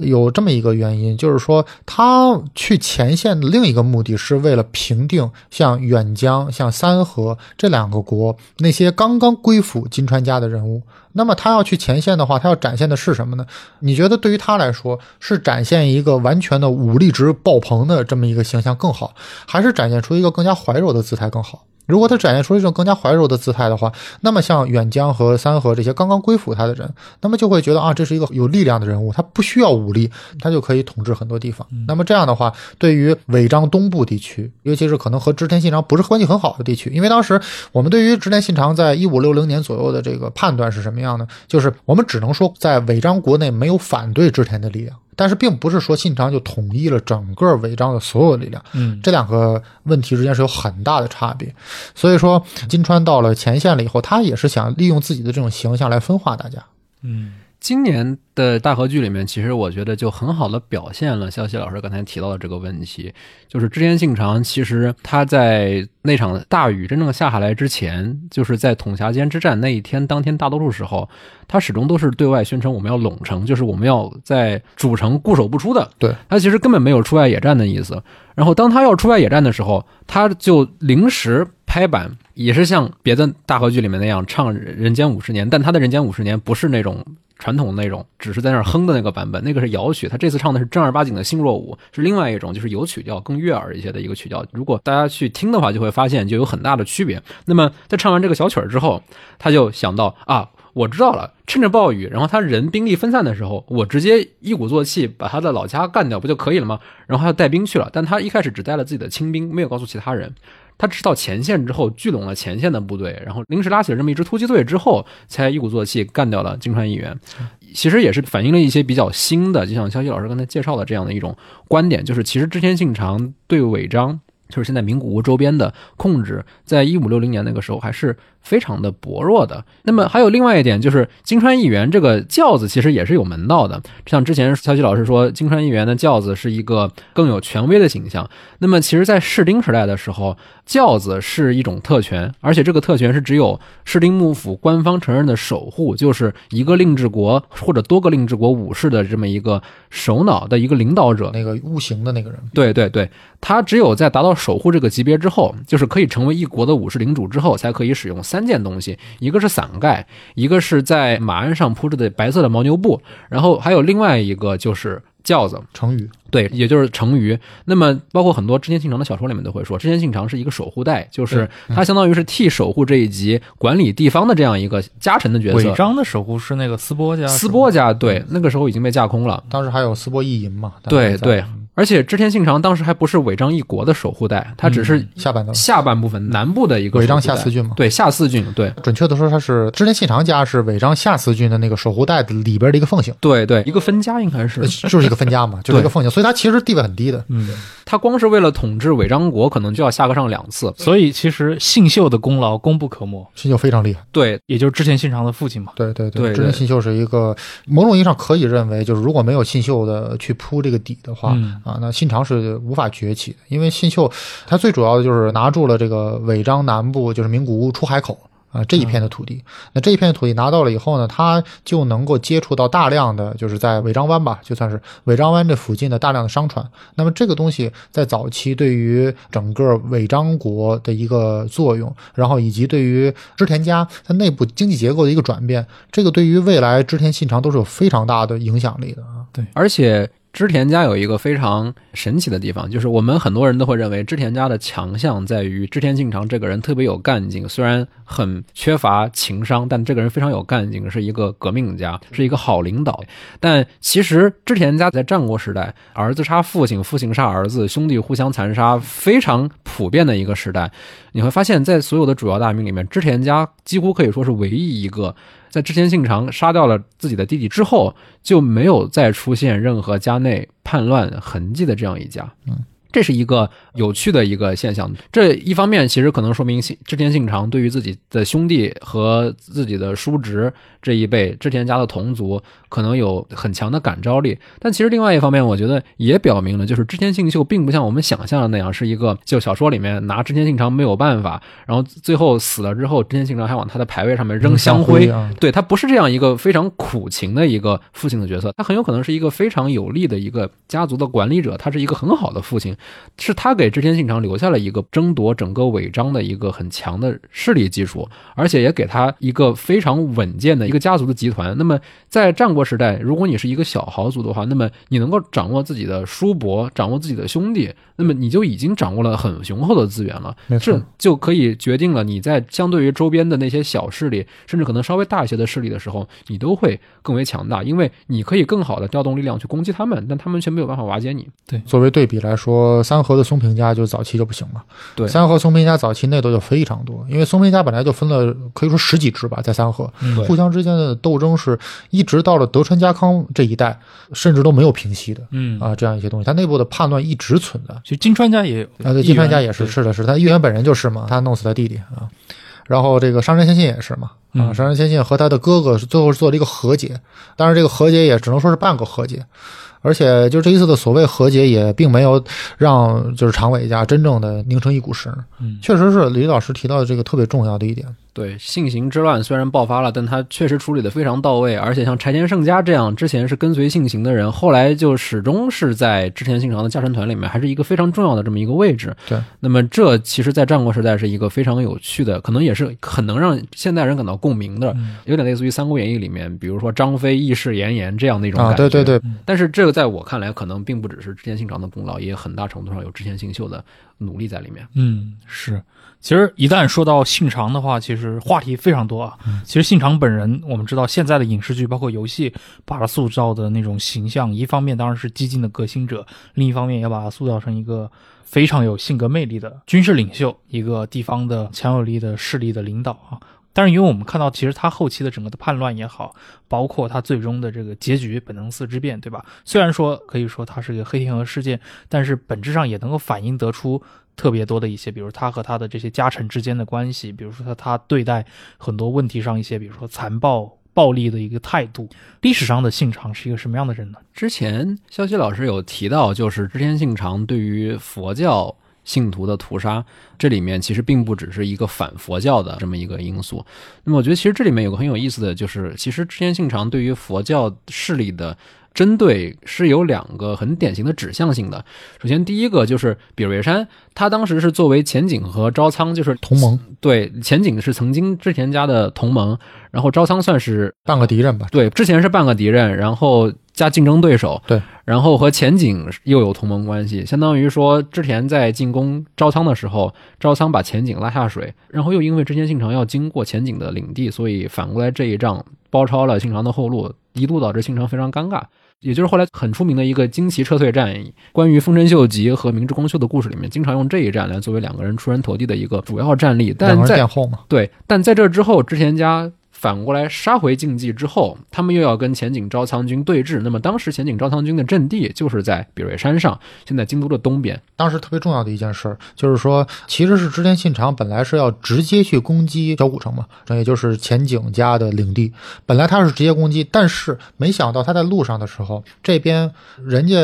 Speaker 2: 有这么一个原因，就是说他去前线的另一个目的是为了平定像远江、像三河这两个国那些刚刚归附金川家的人物。那么他要去前线的话，他要展现的是什么呢？你觉得对于他来说，是展现一个完全的武力值爆棚的这么一个形象更好，还是展现出一个更加怀柔的姿态更好？如果他展现出一种更加怀柔的姿态的话，那么像远江和三河这些刚刚归附他的人，那么就会觉得啊，这是一个有力量的人物，他不需要武力，他就可以统治很多地方。那么这样的话，对于尾张东部地区，尤其是可能和织田信长不是关系很好的地区，因为当时我们对于织田信长在一五六零年左右的这个判断是什么样呢？就是我们只能说在尾张国内没有反对织田的力量。但是并不是说信长就统一了整个违章的所有力量，
Speaker 4: 嗯，
Speaker 2: 这两个问题之间是有很大的差别。所以说金川到了前线了以后，他也是想利用自己的这种形象来分化大家。
Speaker 4: 嗯，
Speaker 3: 今年的大合剧里面，其实我觉得就很好的表现了肖西老师刚才提到的这个问题，就是织田信长其实他在那场大雨真正下下来之前，就是在统辖间之战那一天当天，大多数时候他始终都是对外宣称我们要拢城，就是我们要在主城固守不出的。
Speaker 2: 对
Speaker 3: 他其实根本没有出外野战的意思。然后当他要出外野战的时候，他就临时拍板，也是像别的大合剧里面那样唱《人间五十年》，但他的《人间五十年》不是那种。传统那种只是在那儿哼的那个版本，那个是摇曲。他这次唱的是正儿八经的星若舞，是另外一种，就是有曲调、更悦耳一些的一个曲调。如果大家去听的话，就会发现就有很大的区别。那么在唱完这个小曲儿之后，他就想到啊，我知道了，趁着暴雨，然后他人兵力分散的时候，我直接一鼓作气把他的老家干掉不就可以了吗？然后他带兵去了，但他一开始只带了自己的亲兵，没有告诉其他人。他直到前线之后聚拢了前线的部队，然后临时拉起了这么一支突击队之后，才一鼓作气干掉了金川议员。其实也是反映了一些比较新的，就像肖西老师刚才介绍的这样的一种观点，就是其实织田信长对尾张，就是现在名古屋周边的控制，在一五六零年那个时候还是非常的薄弱的。那么还有另外一点，就是金川议员这个轿子其实也是有门道的。像之前肖西老师说，金川议员的轿子是一个更有权威的形象。那么其实，在士丁时代的时候，轿子是一种特权，而且这个特权是只有士丁幕府官方承认的守护，就是一个令制国或者多个令制国武士的这么一个首脑的一个领导者。
Speaker 2: 那个悟行的那个人，
Speaker 3: 对对对，他只有在达到守护这个级别之后，就是可以成为一国的武士领主之后，才可以使用三件东西：一个是伞盖，一个是在马鞍上铺着的白色的牦牛布，然后还有另外一个就是轿子。
Speaker 2: 成语
Speaker 3: 对，也就是成鱼。那么，包括很多织田信长的小说里面都会说，织田信长是一个守护代，就是他相当于是替守护这一级管理地方的这样一个家臣的角
Speaker 4: 尾
Speaker 3: 色。
Speaker 4: 张的守护是那个斯波家，
Speaker 3: 斯波家对，那个时候已经被架空了。
Speaker 2: 当时还有斯波意淫嘛？
Speaker 3: 对对而且织田信长当时还不是尾张一国的守护带，他只是
Speaker 2: 下半段。
Speaker 3: 下半部分南部的一个
Speaker 2: 尾张下四郡嘛。
Speaker 3: 对下四郡，对。
Speaker 2: 准确的说，他是织田信长家是尾张下四郡的那个守护带的里边的一个奉行，
Speaker 3: 对对，一个分家应该是。
Speaker 2: 呃。就是一个分家嘛，就是一个奉行，所以他其实地位很低的。
Speaker 4: 嗯，
Speaker 3: 他光是为了统治尾张国，可能就要下个上两次。
Speaker 4: 所以其实信秀的功劳功不可没，
Speaker 2: 信秀非常厉害，
Speaker 3: 对。
Speaker 4: 也就是织田信长的父亲嘛。
Speaker 2: 对对
Speaker 3: 对对。
Speaker 2: 织田信秀是一个某种意义上可以认为，就是如果没有信秀的去铺这个底的话，
Speaker 4: 嗯
Speaker 2: 啊，那信长是无法崛起的，因为信秀他最主要的就是拿住了这个尾张南部，就是名古屋出海口。啊，这一片的土地，那这一片土地拿到了以后呢，他就能够接触到大量的，就是在尾张湾吧，就算是尾张湾这附近的大量的商船。那么这个东西在早期对于整个尾张国的一个作用，然后以及对于织田家它内部经济结构的一个转变，这个对于未来织田信长都是有非常大的影响力的啊。
Speaker 4: 对
Speaker 3: 而且织田家有一个非常神奇的地方，就是我们很多人都会认为织田家的强项在于织田信长这个人特别有干劲，虽然很缺乏情商，但这个人非常有干劲，是一个革命家，是一个好领导。但其实织田家在战国时代，儿子杀父亲，父亲杀儿子，兄弟互相残杀，非常普遍的一个时代。你会发现在所有的主要大名里面，织田家几乎可以说是唯一一个在之前信长杀掉了自己的弟弟之后，就没有再出现任何家内叛乱痕迹的这样一家。这是一个有趣的一个现象。这一方面其实可能说明信织田信长对于自己的兄弟和自己的叔侄这一辈织田家的同族可能有很强的感召力，但其实另外一方面，我觉得也表明了，就是织田信秀并不像我们想象的那样是一个就小说里面拿织田信长没有办法，然后最后死了之后，织田信长还往他的牌位上面扔香灰。
Speaker 2: 啊，
Speaker 3: 对他不是这样一个非常苦情的一个父亲的角色，他很有可能是一个非常有力的一个家族的管理者，他是一个很好的父亲，是他给织田信长留下了一个争夺整个尾张的一个很强的势力基础，而且也给他一个非常稳健的一个家族的集团。那么在战国时代，如果你是一个小豪族的话，那么你能够掌握自己的叔伯，掌握自己的兄弟，那么你就已经掌握了很雄厚的资源了。
Speaker 2: 没错
Speaker 3: 这就可以决定了你在相对于周边的那些小势力，甚至可能稍微大一些的势力的时候，你都会更为强大，因为你可以更好的调动力量去攻击他们，但他们却没有办法瓦解你。
Speaker 2: 对作为对比来说，三河的松平家就早期就不行了。
Speaker 3: 对。
Speaker 2: 三河松平家早期内斗就非常多，因为松平家本来就分了可以说十几支吧，在三河，
Speaker 4: 嗯
Speaker 2: 互相之间的斗争是一直到了德川家康这一代，甚至都没有平息的
Speaker 4: 嗯。
Speaker 2: 啊，这样一些东西，它内部的叛乱一直存在。
Speaker 4: 其实金川家也有
Speaker 2: 啊，对，金川家也是，是的，是他议员本人就是嘛，他弄死他弟弟啊。然后这个上杉谦信也是嘛，啊，
Speaker 4: 嗯。
Speaker 2: 上杉谦信和他的哥哥是最后是做了一个和解，当然这个和解也只能说是半个和解，而且就这一次的所谓和解也并没有让就是常委家真正的拧成一股绳，
Speaker 4: 嗯。
Speaker 2: 确实是李老师提到的这个特别重要的一点，
Speaker 3: 对，性行之乱虽然爆发了，但他确实处理的非常到位，而且像柴田胜家这样之前是跟随性行的人，后来就始终是在织田信长的家臣团里面，还是一个非常重要的这么一个位置。
Speaker 2: 对，
Speaker 3: 那么这其实，在战国时代是一个非常有趣的，可能也是很能让现代人感到共鸣的，
Speaker 4: 嗯。
Speaker 3: 有点类似于《三国演义》里面，比如说张飞义释严颜这样的一种
Speaker 2: 啊，
Speaker 3: 感觉。
Speaker 2: 对对对，
Speaker 3: 但是这个在我看来，可能并不只是织田信长的功劳，也很大程度上有织田信秀的努力在里面。
Speaker 4: 嗯，是。其实一旦说到信长的话，其实话题非常多啊。
Speaker 2: 嗯
Speaker 4: 其实信长本人，我们知道现在的影视剧包括游戏，把他塑造的那种形象，一方面当然是激进的革新者，另一方面也把他塑造成一个非常有性格魅力的军事领袖，一个地方的强有力的势力的领导啊。但是，因为我们看到，其实他后期的整个的叛乱也好，包括他最终的这个结局——本能寺之变，对吧？虽然说可以说它是一个黑天鹅事件，但是本质上也能够反映得出特别多的一些，比如他和他的这些家臣之间的关系，比如说他他对待很多问题上一些，比如说残暴、暴力的一个态度。历史上的信长是一个什么样的人呢？
Speaker 3: 之前肖希老师有提到，就是织田信长对于佛教信徒的屠杀，这里面其实并不只是一个反佛教的这么一个因素。那么我觉得其实这里面有个很有意思的就是，其实织田信长对于佛教势力的。针对是有两个很典型的指向性的。首先，第一个就是比瑞山，他当时是作为前景和招仓，就是
Speaker 2: 同盟
Speaker 3: 对前景是曾经织田家的同盟，然后招仓算是
Speaker 2: 半个敌人吧，
Speaker 3: 对，之前是半个敌人，然后加竞争对手，
Speaker 2: 对，
Speaker 3: 然后和前景又有同盟关系，相当于说织田在进攻招仓的时候，招仓把前景拉下水，然后又因为织田信长要经过前景的领地，所以反过来这一仗包抄了信长的后路，一度导致信长非常尴尬。也就是后来很出名的一个惊奇撤退战，关于丰臣秀吉和明智光秀的故事里面，经常用这一战来作为两个人出人头地的一个主要战例。
Speaker 2: 两个人
Speaker 3: 但在
Speaker 2: 后，
Speaker 3: 对，但在这之后，织田家反过来杀回竞技之后，他们又要跟前景招仓军对峙。那么当时前景招仓军的阵地就是在比瑞山上，现在京都的东边。
Speaker 2: 当时特别重要的一件事，就是说，其实是织田信长本来是要直接去攻击小古城嘛，也就是前景家的领地。本来他是直接攻击，但是没想到他在路上的时候，这边人家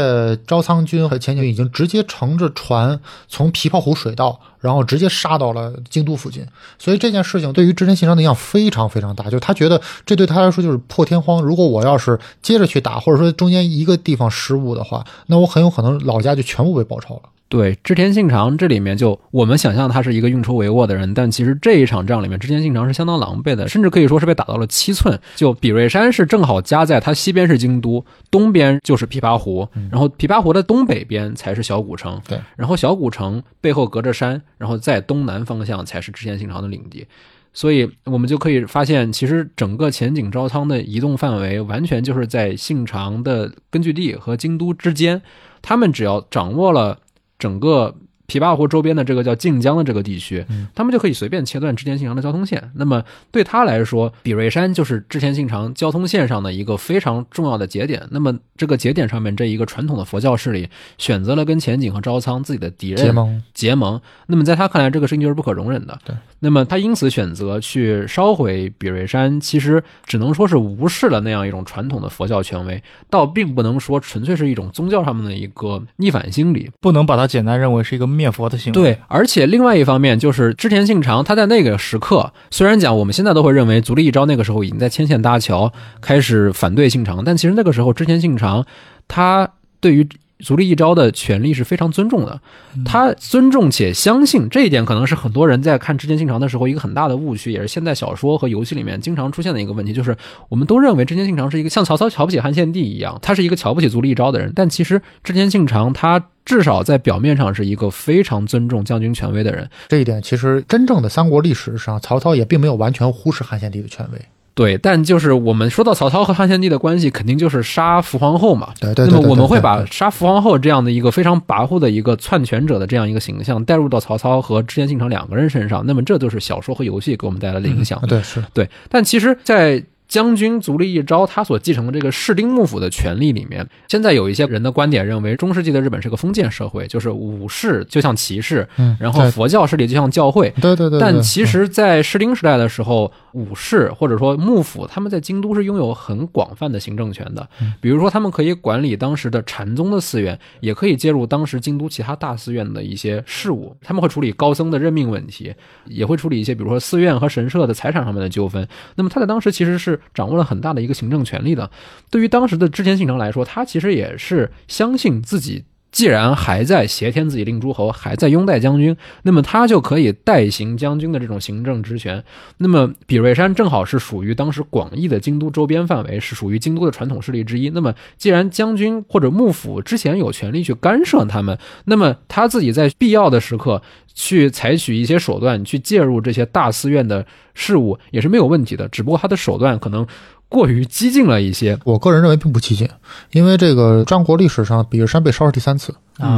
Speaker 2: 招仓军和前景已经直接乘着船从琵琶湖水道，然后直接杀到了京都附近。所以这件事情对于织田信长的影响非常非常大，就他觉得这对他来说就是破天荒。如果我要是接着去打，或者说中间一个地方失误的话，那我很有可能老家就全部被包抄了。
Speaker 3: 对对，织田信长这里面就我们想象他是一个运筹帷幄的人，但其实这一场仗里面，织田信长是相当狼狈的，甚至可以说是被打到了七寸。就比瑞山是正好夹在他西边是京都，东边就是琵琶湖，然后琵琶湖的东北边才是小古城，
Speaker 2: 对，
Speaker 3: 然后小古城背后隔着山，然后在东南方向才是织田信长的领地。所以我们就可以发现，其实整个前景招仓的移动范围完全就是在信长的根据地和京都之间。他们只要掌握了整个琵琶湖周边的这个叫晋江的这个地区，他们就可以随便切断织田信长的交通线。那么对他来说，比瑞山就是织田信长交通线上的一个非常重要的节点。那么这个节点上面，这一个传统的佛教势力选择了跟前景和招仓自己的敌人
Speaker 2: 结盟，
Speaker 3: 结盟。那么在他看来，这个事情就是不可容忍的。
Speaker 2: 对。
Speaker 3: 那么他因此选择去烧毁比瑞山，其实只能说是无视了那样一种传统的佛教权威，倒并不能说纯粹是一种宗教上面的一个逆反心理。
Speaker 4: 不能把它简单认为是一个灭佛的行为。
Speaker 3: 对，而且另外一方面就是织田信长他在那个时刻，虽然讲我们现在都会认为足利义昭那个时候已经在牵线搭桥，开始反对信长，但其实那个时候织田信长他对于。足利义昭的权利是非常尊重的，他尊重且相信这一点，可能是很多人在看织田信长的时候一个很大的误区，也是现代小说和游戏里面经常出现的一个问题，就是我们都认为织田信长是一个像曹操瞧不起汉献帝一样，他是一个瞧不起足利义昭的人，但其实织田信长他至少在表面上是一个非常尊重将军权威的人。
Speaker 2: 这一点其实真正的三国历史上，曹操也并没有完全忽视汉献帝的权威。
Speaker 3: 对，但就是我们说到曹操和汉献帝的关系，肯定就是杀伏皇后嘛。
Speaker 2: 对对。
Speaker 3: 那么我们会把杀伏皇后这样的一个非常跋扈的一个篡权者的这样一个形象带入到曹操和织田信长两个人身上，那么这就是小说和游戏给我们带来的影响。
Speaker 2: 对，是
Speaker 3: 对。但其实，在将军足利义昭他所继承的这个士丁幕府的权力里面，现在有一些人的观点认为，中世纪的日本是个封建社会，就是武士就像骑士，
Speaker 2: 嗯，
Speaker 3: 然后佛教势力就像教会，
Speaker 2: 对对对。
Speaker 3: 但其实，在士丁时代的时候，武士或者说幕府，他们在京都是拥有很广泛的行政权的，比如说他们可以管理当时的禅宗的寺院，也可以介入当时京都其他大寺院的一些事务，他们会处理高僧的任命问题，也会处理一些比如说寺院和神社的财产上面的纠纷。那么他在当时其实是。掌握了很大的一个行政权力的，对于当时的织田信长来说，他其实也是相信自己，既然还在挟天子以令诸侯，还在拥戴将军，那么他就可以代行将军的这种行政职权。那么比瑞山正好是属于当时广义的京都周边范围，是属于京都的传统势力之一。那么既然将军或者幕府之前有权利去干涉他们，那么他自己在必要的时刻。去采取一些手段去介入这些大寺院的事务也是没有问题的，只不过他的手段可能过于激进了一些。
Speaker 2: 我个人认为并不激进，因为这个战国历史上比日山被烧是第三次，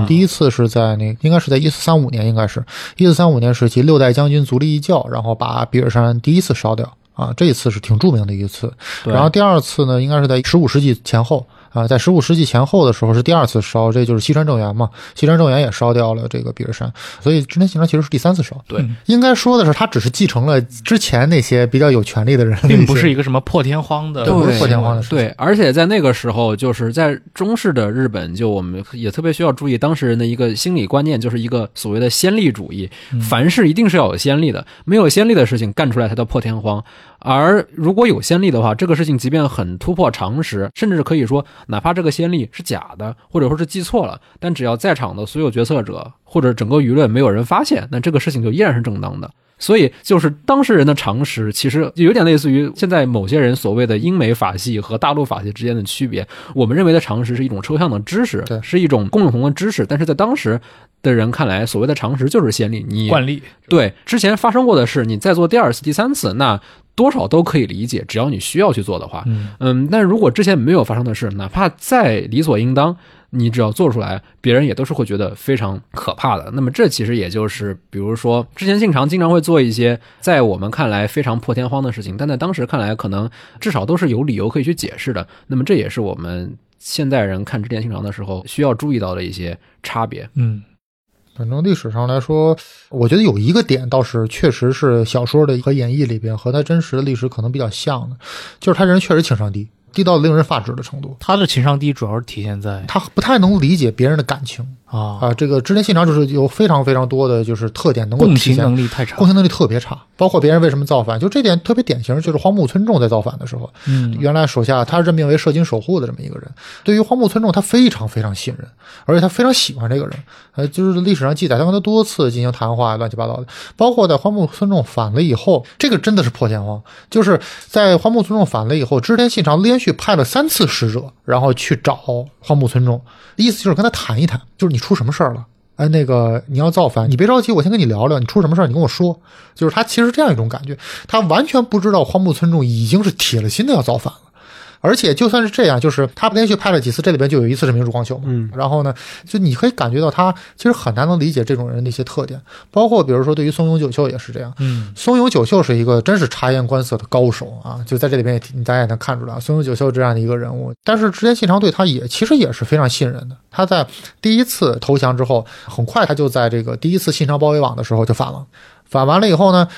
Speaker 2: 第一次是在那应该是在一四三五年，应该是一四三五年时期六代将军足利义教，然后把比尔山第一次烧掉啊，这一次是挺著名的一次。然后第二次呢，应该是在十五世纪前后。啊，在十五世纪前后的时候是第二次烧，这就是西川正元嘛。西川正元也烧掉了这个比尔山，所以织田信长其实是第三次烧。
Speaker 3: 对，
Speaker 2: 应该说的是他只是继承了之前那些比较有权力的人，
Speaker 4: 并不是一个什么破天荒的，
Speaker 2: 不是破天荒的事。
Speaker 3: 对，而且在那个时候，就是在中式的日本，就我们也特别需要注意当事人的一个心理观念，就是一个所谓的先例主义，凡事一定是要有先例的，没有先例的事情干出来才叫破天荒。而如果有先例的话，这个事情即便很突破常识，甚至可以说，哪怕这个先例是假的，或者说是记错了，但只要在场的所有决策者或者整个舆论没有人发现，那这个事情就依然是正当的。所以，就是当事人的常识，其实有点类似于现在某些人所谓的英美法系和大陆法系之间的区别。我们认为的常识是一种抽象的知识，是一种共同的知识，但是在当时的人看来，所谓的常识就是先例，你
Speaker 4: 惯例。
Speaker 3: 对之前发生过的事，你再做第二次、第三次，那。多少都可以理解，只要你需要去做的话，嗯，但如果之前没有发生的事，哪怕再理所应当，你只要做出来，别人也都是会觉得非常可怕的。那么这其实也就是，比如说之前信长经常会做一些在我们看来非常破天荒的事情，但在当时看来，可能至少都是有理由可以去解释的。那么这也是我们现代人看织田信长的时候需要注意到的一些差别。
Speaker 4: 嗯。
Speaker 2: 反正历史上来说，我觉得有一个点倒是确实是小说的和演绎里边和他真实的历史可能比较像的，就是他人确实情商低，低到令人发指的程度。
Speaker 4: 他的情商低主要是体现在
Speaker 2: 他不太能理解别人的感情，
Speaker 4: 啊。
Speaker 2: 啊，这个织田信长就是有非常非常多的就是特点能够
Speaker 4: 共情
Speaker 2: 体现
Speaker 4: 能力太差
Speaker 2: 共。情能力特别差，包括别人为什么造反，就这点特别典型，就是荒木村重在造反的时候，
Speaker 4: 嗯。
Speaker 2: 原来手下他任命为社经守护的这么一个人，对于荒木村重他非常非常信任，而且他非常喜欢这个人，呃，就是历史上记载他跟他多次进行谈话，乱七八糟的，包括在荒木村重反了以后，这个真的是破天荒，就是在荒木村重反了以后，织田信长连续派了三次使者，然后去找荒木村重，意思就是跟他谈一谈，就是你出什么事儿了。哎，那个你要造反，你别着急，我先跟你聊聊，你出什么事儿，你跟我说。就是他其实这样一种感觉，他完全不知道荒木村重已经是铁了心的要造反了。而且就算是这样，就是他连续拍了几次，这里边就有一次是明珠光秀嘛。
Speaker 3: 嗯，
Speaker 2: 然后呢，就你可以感觉到他其实很难能理解这种人的一些特点，包括比如说对于松永久秀也是这样。
Speaker 4: 嗯
Speaker 2: 松永久秀是一个真是察言观色的高手啊，就在这里边也你大家也能看出来，松永久秀这样的一个人物。但是织田信长对他也其实也是非常信任的。他在第一次投降之后，很快他就在这个第一次信长包围网的时候就反了，反完了以后呢。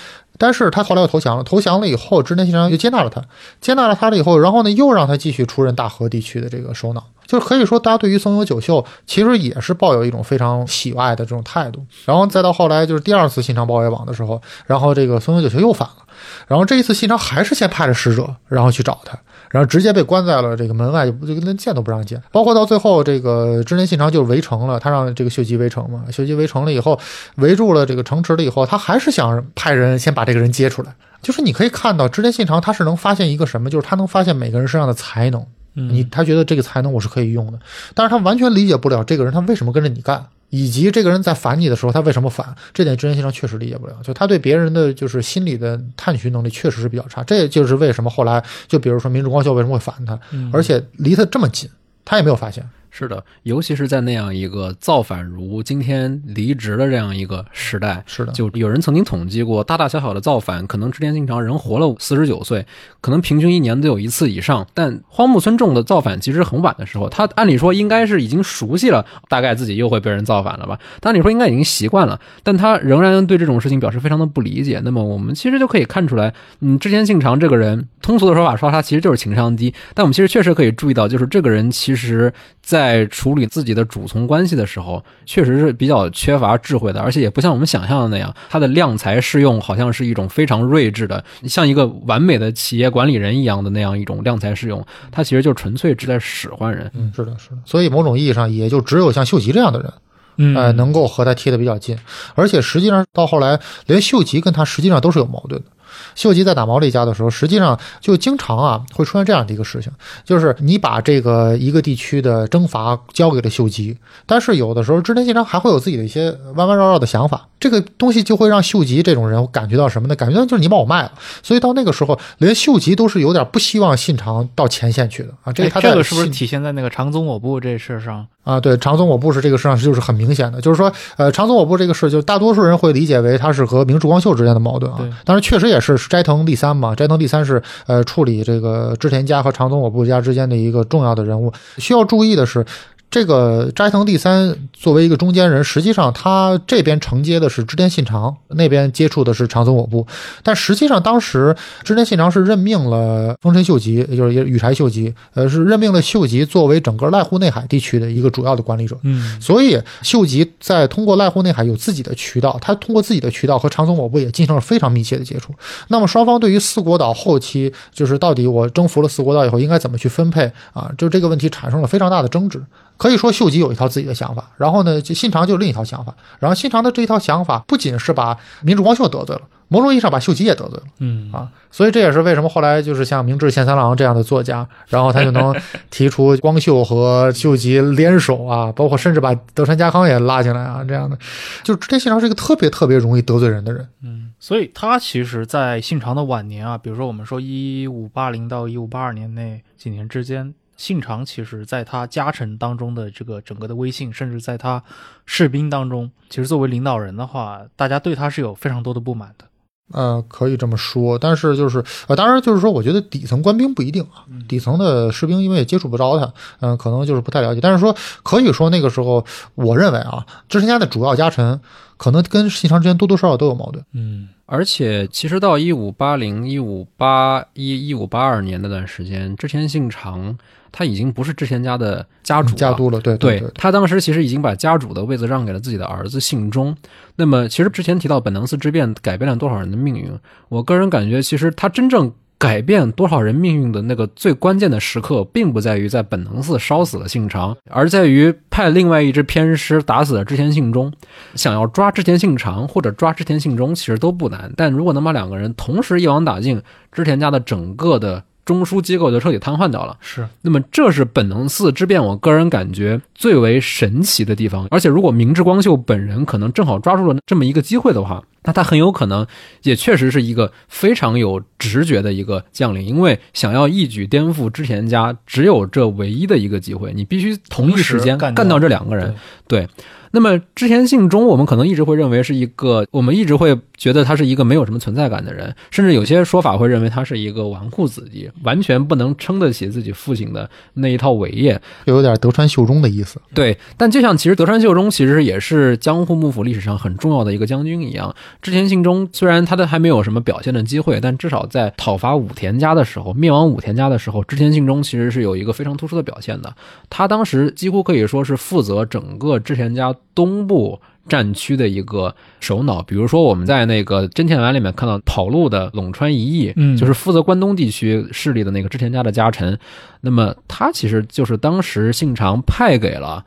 Speaker 2: 但是他后来又投降了，投降了以后，织田信长又接纳了他，接纳了他了以后，然后呢，又让他继续出任大和地区的这个首脑，就是可以说，大家对于松永久秀其实也是抱有一种非常喜爱的这种态度。然后再到后来，就是第二次信长包围网的时候，然后这个松永久秀又反了，然后这一次信长还是先派了使者，然后去找他，然后直接被关在了这个门外，就就连见都不让见。包括到最后，这个织田信长就围城了，他让这个秀吉围城嘛，秀吉围城了以后，围住了这个城池了以后，他还是想派人先把这个人接出来。就是你可以看到，织田信长他是能发现一个什么，就是他能发现每个人身上的才能。你他觉得这个才能我是可以用的，但是他完全理解不了这个人他为什么跟着你干，以及这个人在烦你的时候他为什么烦，这点真人先生确实理解不了。就他对别人的就是心理的探寻能力确实是比较差，这也就是为什么后来就比如说明智光秀为什么会烦他，而且离他这么近，他也没有发现。
Speaker 3: 是的，尤其是在那样一个造反如今天离职的这样一个时代，
Speaker 2: 是的，
Speaker 3: 就有人曾经统计过，大大小小的造反，可能织田信长人活了四十九岁，可能平均一年都有一次以上。但荒木村重的造反其实很晚的时候，他按理说应该是已经熟悉了，大概自己又会被人造反了吧？但按理说应该已经习惯了，但他仍然对这种事情表示非常的不理解。那么我们其实就可以看出来，嗯，织田信长这个人，通俗的说法说他其实就是情商低，但我们其实确实可以注意到，就是这个人其实在处理自己的主从关系的时候，确实是比较缺乏智慧的，而且也不像我们想象的那样，他的量才适用好像是一种非常睿智的，像一个完美的企业管理人一样的那样一种量才适用，他其实就纯粹是在使唤人。
Speaker 2: 嗯，是的，是的。所以某种意义上，也就只有像秀吉这样的人，
Speaker 4: 嗯
Speaker 2: 呃，能够和他贴得比较近，而且实际上到后来，连秀吉跟他实际上都是有矛盾的。秀吉在打毛利家的时候，实际上就经常啊会出现这样的一个事情，就是你把这个一个地区的征伐交给了秀吉，但是有的时候织田信长还会有自己的一些弯弯绕绕的想法，这个东西就会让秀吉这种人感觉到什么呢？感觉到就是你把我卖了，所以到那个时候，连秀吉都是有点不希望信长到前线去的啊。这个他
Speaker 4: 这个是不是体现在那个长宗我部这事上？
Speaker 2: 啊，对，长宗我部是这个事上就是很明显的，就是说，呃，长宗我部这个事，就大多数人会理解为它是和明治光秀之间的矛盾啊
Speaker 4: 对。
Speaker 2: 当然，确实也是是斋藤第三嘛，斋藤第三是呃处理这个织田家和长宗我部家之间的一个重要的人物。需要注意的是。这个斋藤第三作为一个中间人，实际上他这边承接的是织田信长，那边接触的是长宗我部。但实际上当时织田信长是任命了丰臣秀吉，也就是羽柴秀吉，呃，是任命了秀吉作为整个濑户内海地区的一个主要的管理者。
Speaker 4: 嗯
Speaker 2: 所以秀吉在通过濑户内海有自己的渠道，他通过自己的渠道和长宗我部也进行了非常密切的接触。那么双方对于四国岛后期就是到底我征服了四国岛以后应该怎么去分配啊，就这个问题产生了非常大的争执。可以说秀吉有一套自己的想法，然后呢，就信长就另一套想法。然后信长的这一套想法不仅是把明治光秀得罪了，某种意义上把秀吉也得罪了。
Speaker 4: 嗯
Speaker 2: 啊，所以这也是为什么后来就是像明治宪三郎这样的作家，然后他就能 提出光秀和秀吉联手啊，包括甚至把德川家康也拉进来啊，这样的，就织田信长是一个特别特别容易得罪人的人。
Speaker 4: 嗯，所以他其实，在信长的晚年啊，比如说我们说一五八零到一五八二年那几年之间，信长其实在他家臣当中的这个整个的威信，甚至在他士兵当中，其实作为领导人的话，大家对他是有非常多的不满的。
Speaker 2: 呃，可以这么说，但是就是呃，当然就是说，我觉得底层官兵不一定啊，底层的士兵因为也接触不着他，嗯、可能就是不太了解。但是说可以说那个时候，我认为啊，织田家的主要家臣可能跟信长之间多多少少都有矛盾。
Speaker 4: 嗯
Speaker 3: 而且，其实到一五八零、一五八一、一五八二年那段时间，织田信长他已经不是织田家的家主了。
Speaker 2: 家督了，对
Speaker 3: 对
Speaker 2: 对，
Speaker 3: 他当时其实已经把家主的位子让给了自己的儿子信忠。那么，其实之前提到本能寺之变改变了多少人的命运，我个人感觉，其实他真正改变多少人命运的那个最关键的时刻，并不在于在本能寺烧死了信长，而在于派另外一支偏师打死了织田信忠。想要抓织田信长或者抓织田信忠，其实都不难，但如果能把两个人同时一网打尽，织田家的整个的中枢机构就彻底瘫痪掉了。
Speaker 4: 是
Speaker 3: 那么这是本能寺之变，我个人感觉最为神奇的地方。而且如果明智光秀本人可能正好抓住了这么一个机会的话，那他很有可能也确实是一个非常有直觉的一个将领，因为想要一举颠覆织田家，只有这唯一的一个机会，你必须同一时间
Speaker 4: 干掉。
Speaker 3: 干掉这两个人。对，那么织田信忠，我们可能一直会认为是一个，我们一直会觉得他是一个没有什么存在感的人，甚至有些说法会认为他是一个纨绔子弟，完全不能撑得起自己父亲的那一套伟业。
Speaker 2: 又有点德川秀忠的意思。
Speaker 3: 对，但就像其实德川秀忠其实也是江户幕府历史上很重要的一个将军一样，织田信忠虽然他的还没有什么表现的机会，但至少在讨伐武田家的时候，灭亡武田家的时候，织田信忠其实是有一个非常突出的表现的。他当时几乎可以说是负责整个织田家东部战区的一个首脑。比如说我们在那个真田丸里面看到跑路的陇川一义，
Speaker 4: 嗯
Speaker 3: 就是负责关东地区势力的那个织田家的家臣。那么他其实就是当时信长派给了。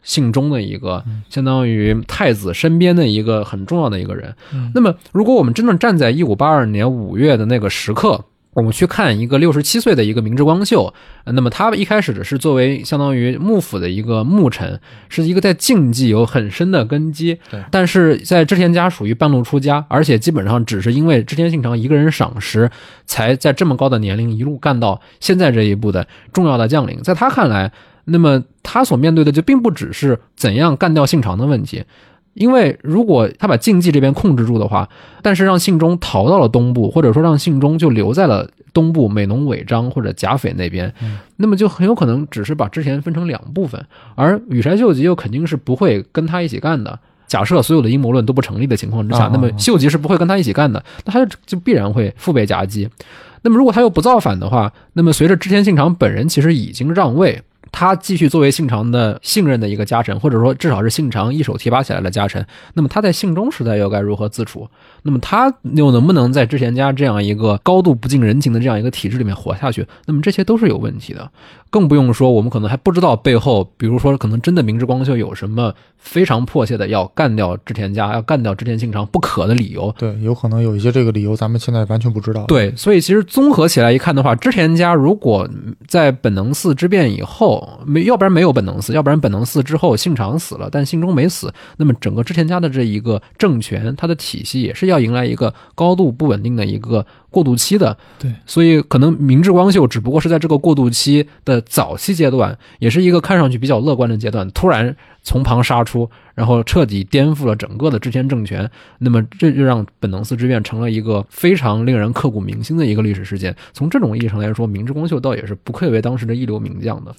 Speaker 3: 信中的一个相当于太子身边的一个很重要的一个人。
Speaker 4: 嗯
Speaker 3: 那么，如果我们真正站在一五八二年五月的那个时刻，我们去看一个六十七岁的一个明治光秀，呃那么他一开始是作为相当于幕府的一个幕臣，是一个在竞技有很深的根基
Speaker 4: 对，
Speaker 3: 但是在织田家属于半路出家，而且基本上只是因为织田信长一个人赏识，才在这么高的年龄一路干到现在这一步的重要的将领。在他看来，那么他所面对的就并不只是怎样干掉信长的问题，因为如果他把竞技这边控制住的话，但是让信忠逃到了东部，或者说让信忠就留在了东部美浓尾张或者甲斐那边，那么就很有可能只是把之前分成两部分，而羽柴秀吉又肯定是不会跟他一起干的。假设所有的阴谋论都不成立的情况之下
Speaker 2: 啊，
Speaker 3: 那么秀吉是不会跟他一起干的，那他就就必然会腹背夹击。那么如果他又不造反的话，那么随着织田信长本人其实已经让位，他继续作为信长的信任的一个家臣，或者说至少是信长一手提拔起来的家臣，那么他在信中时代又该如何自处？那么他又能不能在织田家这样一个高度不近人情的这样一个体制里面活下去？那么这些都是有问题的，更不用说我们可能还不知道背后，比如说可能真的明智光秀有什么非常迫切的要干掉织田家、要干掉织田信长不可的理由。
Speaker 2: 对，有可能有一些这个理由，咱们现在完全不知道。，
Speaker 3: 对，所以其实综合起来一看的话，织田家如果在本能寺之变以后，没要不然没有本能寺，要不然本能寺之后信长死了，但信忠没死，那么整个织田家的这一个政权，它的体系也是要迎来一个高度不稳定的一个过渡期的。
Speaker 4: 对，
Speaker 3: 所以可能明治光秀只不过是在这个过渡期的早期阶段，也是一个看上去比较乐观的阶段，突然从旁杀出，然后彻底颠覆了整个的织田政权。那么这就让本能寺之变成了一个非常令人刻骨铭心的一个历史事件。从这种意义上来说，明治光秀倒也是不愧为当时的一流名将的。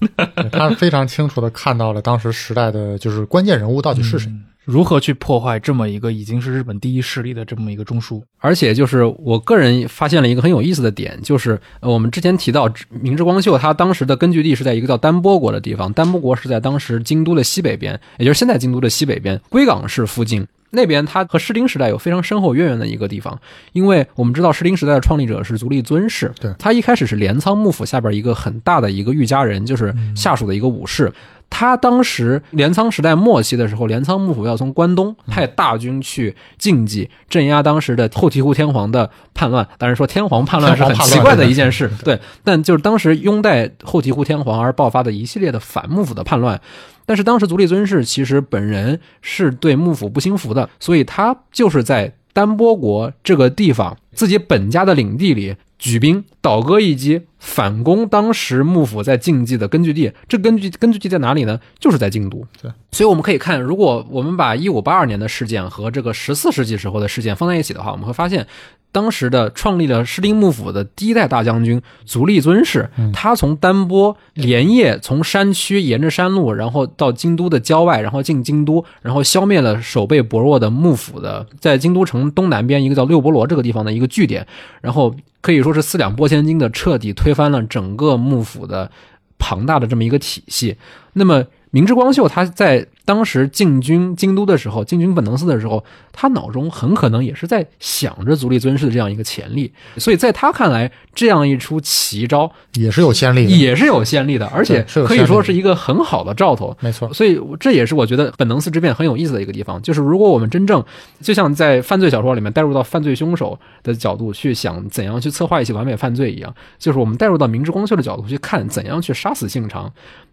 Speaker 2: 他非常清楚的看到了当时时代的就是关键人物到底是谁。
Speaker 4: 嗯如何去破坏这么一个已经是日本第一势力的这么一个中枢？
Speaker 3: 而且就是我个人发现了一个很有意思的点，就是呃我们之前提到明治光秀他当时的根据地是在一个叫丹波国的地方，丹波国是在当时京都的西北边，也就是现在京都的西北边，龟冈市附近。那边它和室町时代有非常深厚渊源的一个地方，因为我们知道室町时代的创立者是足利尊氏，
Speaker 2: 对
Speaker 3: 他一开始是镰仓幕府下边一个很大的一个御家人，就是下属的一个武士。他当时镰仓时代末期的时候，镰仓幕府要从关东派大军去晋冀镇压当时的后醍醐天皇的叛乱。当然说天皇叛乱是很奇怪的一件事，对，但就是当时拥戴后醍醐天皇而爆发的一系列的反幕府的叛乱。但是当时足利尊氏其实本人是对幕府不心服的，所以他就是在丹波国这个地方自己本家的领地里举兵倒戈一击，反攻当时幕府在晋冀的根据地。这根据根据地在哪里呢？就是在京都。
Speaker 2: 对，
Speaker 3: 所以我们可以看，如果我们把一五八二年的事件和这个十四世纪时候的事件放在一起的话，我们会发现。当时的创立了室町幕府的第一代大将军足利尊氏，他从丹波连夜从山区沿着山路，然后到京都的郊外，然后进京都，然后消灭了守备薄弱的幕府的，在京都城东南边一个叫六波罗这个地方的一个据点，然后可以说是四两拨千斤的彻底推翻了整个幕府的庞大的这么一个体系。那么。明治光秀他在当时进军京都的时候，进军本能寺的时候，他脑中很可能也是在想着足利尊氏的这样一个潜力，所以在他看来，这样一出奇招
Speaker 2: 也是有先例的，
Speaker 3: 也是有先例的，而且可以说是一个很好的兆头。
Speaker 2: 没错，
Speaker 3: 所以这也是我觉得本能寺之变很有意思的一个地方，就是如果我们真正就像在犯罪小说里面带入到犯罪凶手的角度去想怎样去策划一起完美犯罪一样，就是我们带入到明智光秀的角度去看怎样去杀死信长。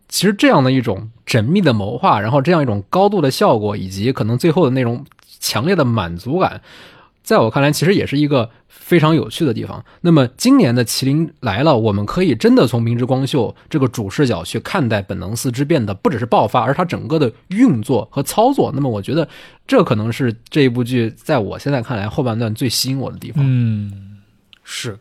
Speaker 3: 其实这样的一种缜密的谋划，然后这样一种高度的效果，以及可能最后的那种强烈的满足感，在我看来，其实也是一个非常有趣的地方。那么今年的《麒麟来了》，我们可以真的从明智光秀这个主视角去看待本能寺之变的，不只是爆发，而它整个的运作和操作。那么我觉得这可能是这一部剧在我现在看来后半段最吸引我的地方。
Speaker 4: 嗯，是。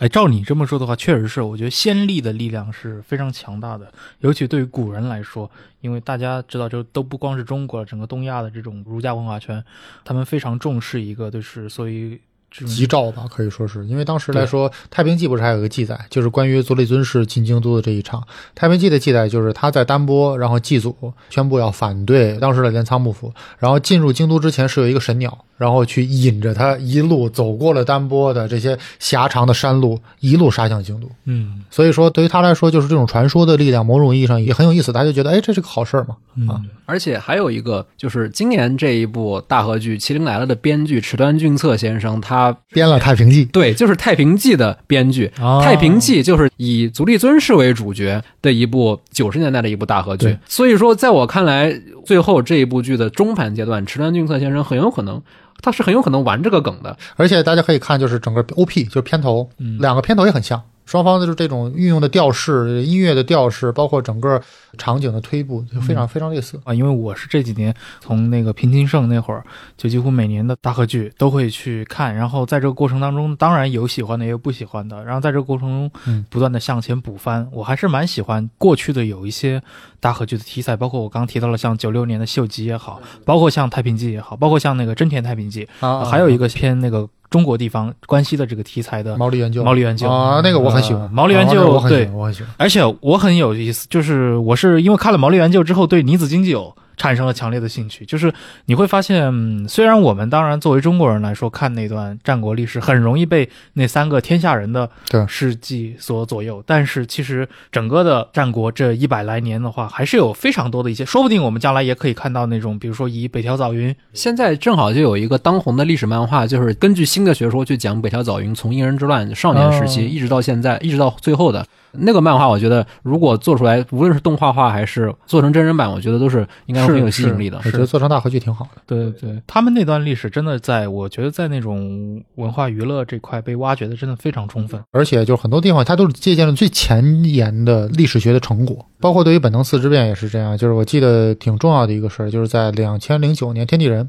Speaker 4: 哎，照你这么说的话，确实是，我觉得先例的力量是非常强大的，尤其对于古人来说，因为大家知道，就都不光是中国，整个东亚的这种儒家文化圈，他们非常重视一个，就是所以。
Speaker 2: 吉兆吧，可以说是因为当时来说，《太平记》不是还有个记载，就是关于足利尊氏进京都的这一场。《太平记》的记载就是他在丹波，然后祭祖，宣布要反对当时的镰仓幕府，然后进入京都之前是有一个神鸟，然后去引着他一路走过了丹波的这些狭长的山路，一路杀向京都。
Speaker 4: 嗯，
Speaker 2: 所以说对于他来说，就是这种传说的力量，某种意义上也很有意思，他就觉得，哎，这是个好事儿嘛。啊，
Speaker 3: 而且还有一个，就是今年这一部大河剧《麒麟来了》的编剧池端俊策先生，他
Speaker 2: 编了《太平记》，
Speaker 3: 对，就是《太平记》的编剧，《太平记》就是以足利尊氏为主角的一部九十年代的一部大合剧。所以说，在我看来，最后这一部剧的中盘阶段，池端俊策先生很有可能，他是很有可能玩这个梗的。
Speaker 2: 而且大家可以看，就是整个 OP，就是片头，两个片头也很像。双方的就这种运用的调式、音乐的调式，包括整个场景的推布，就非常非常类似
Speaker 4: 啊。因为我是这几年从那个平津盛那会儿，就几乎每年的大合剧都会去看。然后在这个过程当中，当然有喜欢的，也有不喜欢的。然后在这个过程中，不断的向前补番。我还是蛮喜欢过去的有一些大合剧的题材，包括我刚提到了像九六年的《秀吉》也好，包括像《太平记》也好，包括像那个真田太平记
Speaker 2: 啊，
Speaker 4: 还有一个偏那个。中国地方关系的这个题材的
Speaker 2: 毛利元就，
Speaker 4: 毛利元就。
Speaker 2: 啊，那个我很喜欢，
Speaker 4: 毛利元就对，
Speaker 2: 我很喜欢，
Speaker 4: 而且我很有意思，就是我是因为看了毛利元就之后，对女子经济有。产生了强烈的兴趣，就是你会发现，虽然我们当然作为中国人来说，看那段战国历史很容易被那三个天下人的事迹所左右，但是其实整个的战国这一百来年的话，还是有非常多的一些，说不定我们将来也可以看到那种，比如说以北条早云，
Speaker 3: 现在正好就有一个当红的历史漫画，就是根据新的学说去讲北条早云从应人之乱少年时期一直到现在，一直到最后的。那个漫画，我觉得如果做出来，无论是动画化还是做成真人版，我觉得都是应该很有吸引力的。
Speaker 2: 我觉得做成大合剧挺好的。
Speaker 4: 对对，他们那段历史真的在，我觉得在那种文化娱乐这块被挖掘的真的非常充分。
Speaker 2: 而且就是很多地方，它都是借鉴了最前沿的历史学的成果，包括对于本能四之变也是这样。就是我记得挺重要的一个事儿，就是在两千零九年天地人，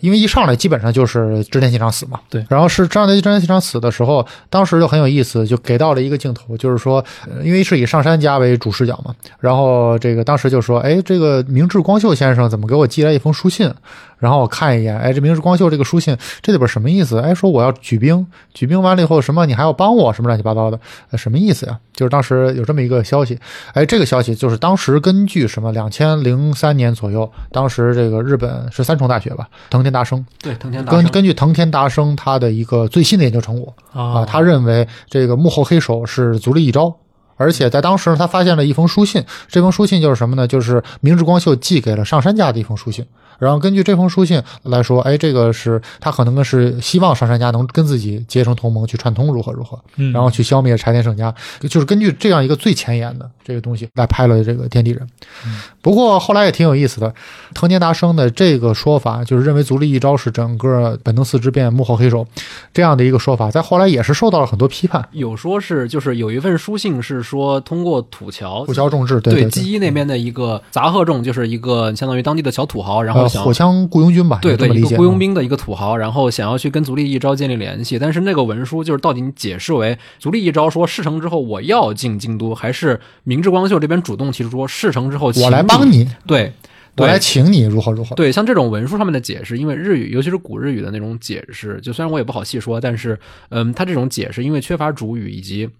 Speaker 2: 因为一上来基本上就是织田信长死嘛。
Speaker 4: 对。
Speaker 2: 然后是织田织田信长死的时候，当时就很有意思，就给到了一个镜头，就是说。因为是以上杉家为主视角嘛，然后这个当时就说，哎，这个明智光秀先生怎么给我寄来一封书信？然后我看一眼，哎，这明治光秀这个书信，这里边什么意思？哎，说我要举兵，举兵完了以后什么，你还要帮我什么乱七八糟的，什么意思呀？就是当时有这么一个消息，哎，这个消息就是当时根据什么两千零三年左右，当时这个日本是三重大学吧，藤田达生，
Speaker 3: 对，藤田
Speaker 2: 根根据藤田达生他的一个最新的研究成果啊，他认为这个幕后黑手是足利义昭。而且在当时呢，他发现了一封书信，这封书信就是什么呢？就是明治光秀寄给了上杉家的一封书信。然后根据这封书信来说，哎，这个是他可能是希望上杉家能跟自己结成同盟，去串通如何如何，
Speaker 4: 嗯
Speaker 2: 然后去消灭柴田胜家，就是根据这样一个最前沿的这个东西来拍了这个天地人。不过后来也挺有意思的，藤田达生的这个说法，就是认为足利义昭是整个本能寺之变幕后黑手这样的一个说法，在后来也是受到了很多批判。
Speaker 3: 有说是就是有一份书信是说通过土桥
Speaker 2: 土桥重治，对对
Speaker 3: 基一那边的一个杂贺众，就是一个相当于当地的小土豪，然后
Speaker 2: 火枪雇佣军吧，
Speaker 3: 对对，一个雇佣兵的一个土豪，然后想要去跟足利义昭建立联系，但是那个文书就是到底你解释为足利义昭说事成之后我要进京都，还是明智光秀这边主动提出说事成之后
Speaker 2: 我来帮
Speaker 3: 你？对，
Speaker 2: 我来请你，如何如何。
Speaker 3: 对，像这种文书上面的解释，因为日语，尤其是古日语的那种解释，就虽然我也不好细说，但是，嗯，它这种解释因为缺乏主语以及。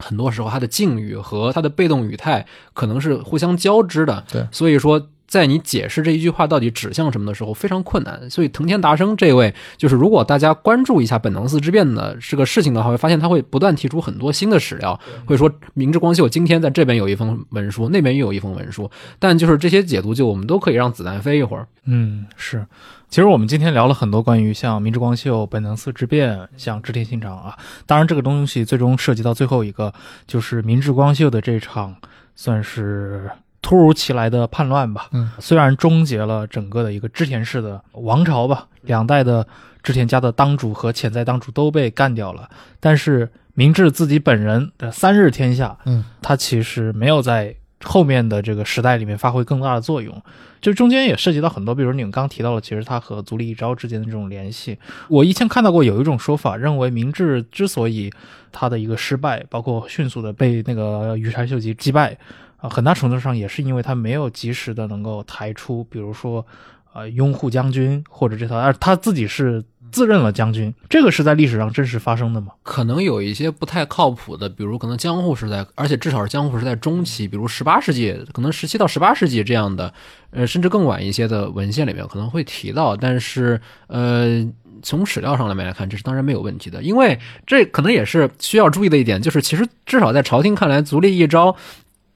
Speaker 3: 很多时候，它的敬语和它的被动语态可能是互相交织的，
Speaker 2: 对
Speaker 3: 所以说，在你解释这一句话到底指向什么的时候，非常困难。所以，藤田达生这位，就是如果大家关注一下本能寺之变的这个事情的话，会发现他会不断提出很多新的史料，会说明治光秀今天在这边有一封文书，那边又有一封文书，但就是这些解读，就我们都可以让子弹飞一会儿。
Speaker 4: 嗯，是。其实我们今天聊了很多关于像明治光秀、本能寺之变、像织田信长啊，当然这个东西最终涉及到最后一个，就是明治光秀的这场算是突如其来的叛乱吧。
Speaker 2: 嗯，
Speaker 4: 虽然终结了整个的一个织田氏的王朝吧，两代的织田家的当主和潜在当主都被干掉了，但是明治自己本人的三日天下，
Speaker 2: 嗯，
Speaker 4: 他其实没有在后面的这个时代里面发挥更大的作用。就中间也涉及到很多，比如你们刚提到了，其实他和足利义昭之间的这种联系。我以前看到过有一种说法，认为明治之所以他的一个失败，包括迅速的被那个羽柴秀吉击败，啊、很大程度上也是因为他没有及时的能够抬出，比如说，呃，拥护将军或者这套，而他自己是自认了将军，这个是在历史上真实发生的吗？
Speaker 3: 可能有一些不太靠谱的，比如可能江户时代，而且至少是江户时代中期，比如十八世纪，可能十七到十八世纪这样的，呃，甚至更晚一些的文献里面可能会提到，但是呃。从史料上来面来看，这是当然没有问题的，因为这可能也是需要注意的一点，就是其实至少在朝廷看来，足利义昭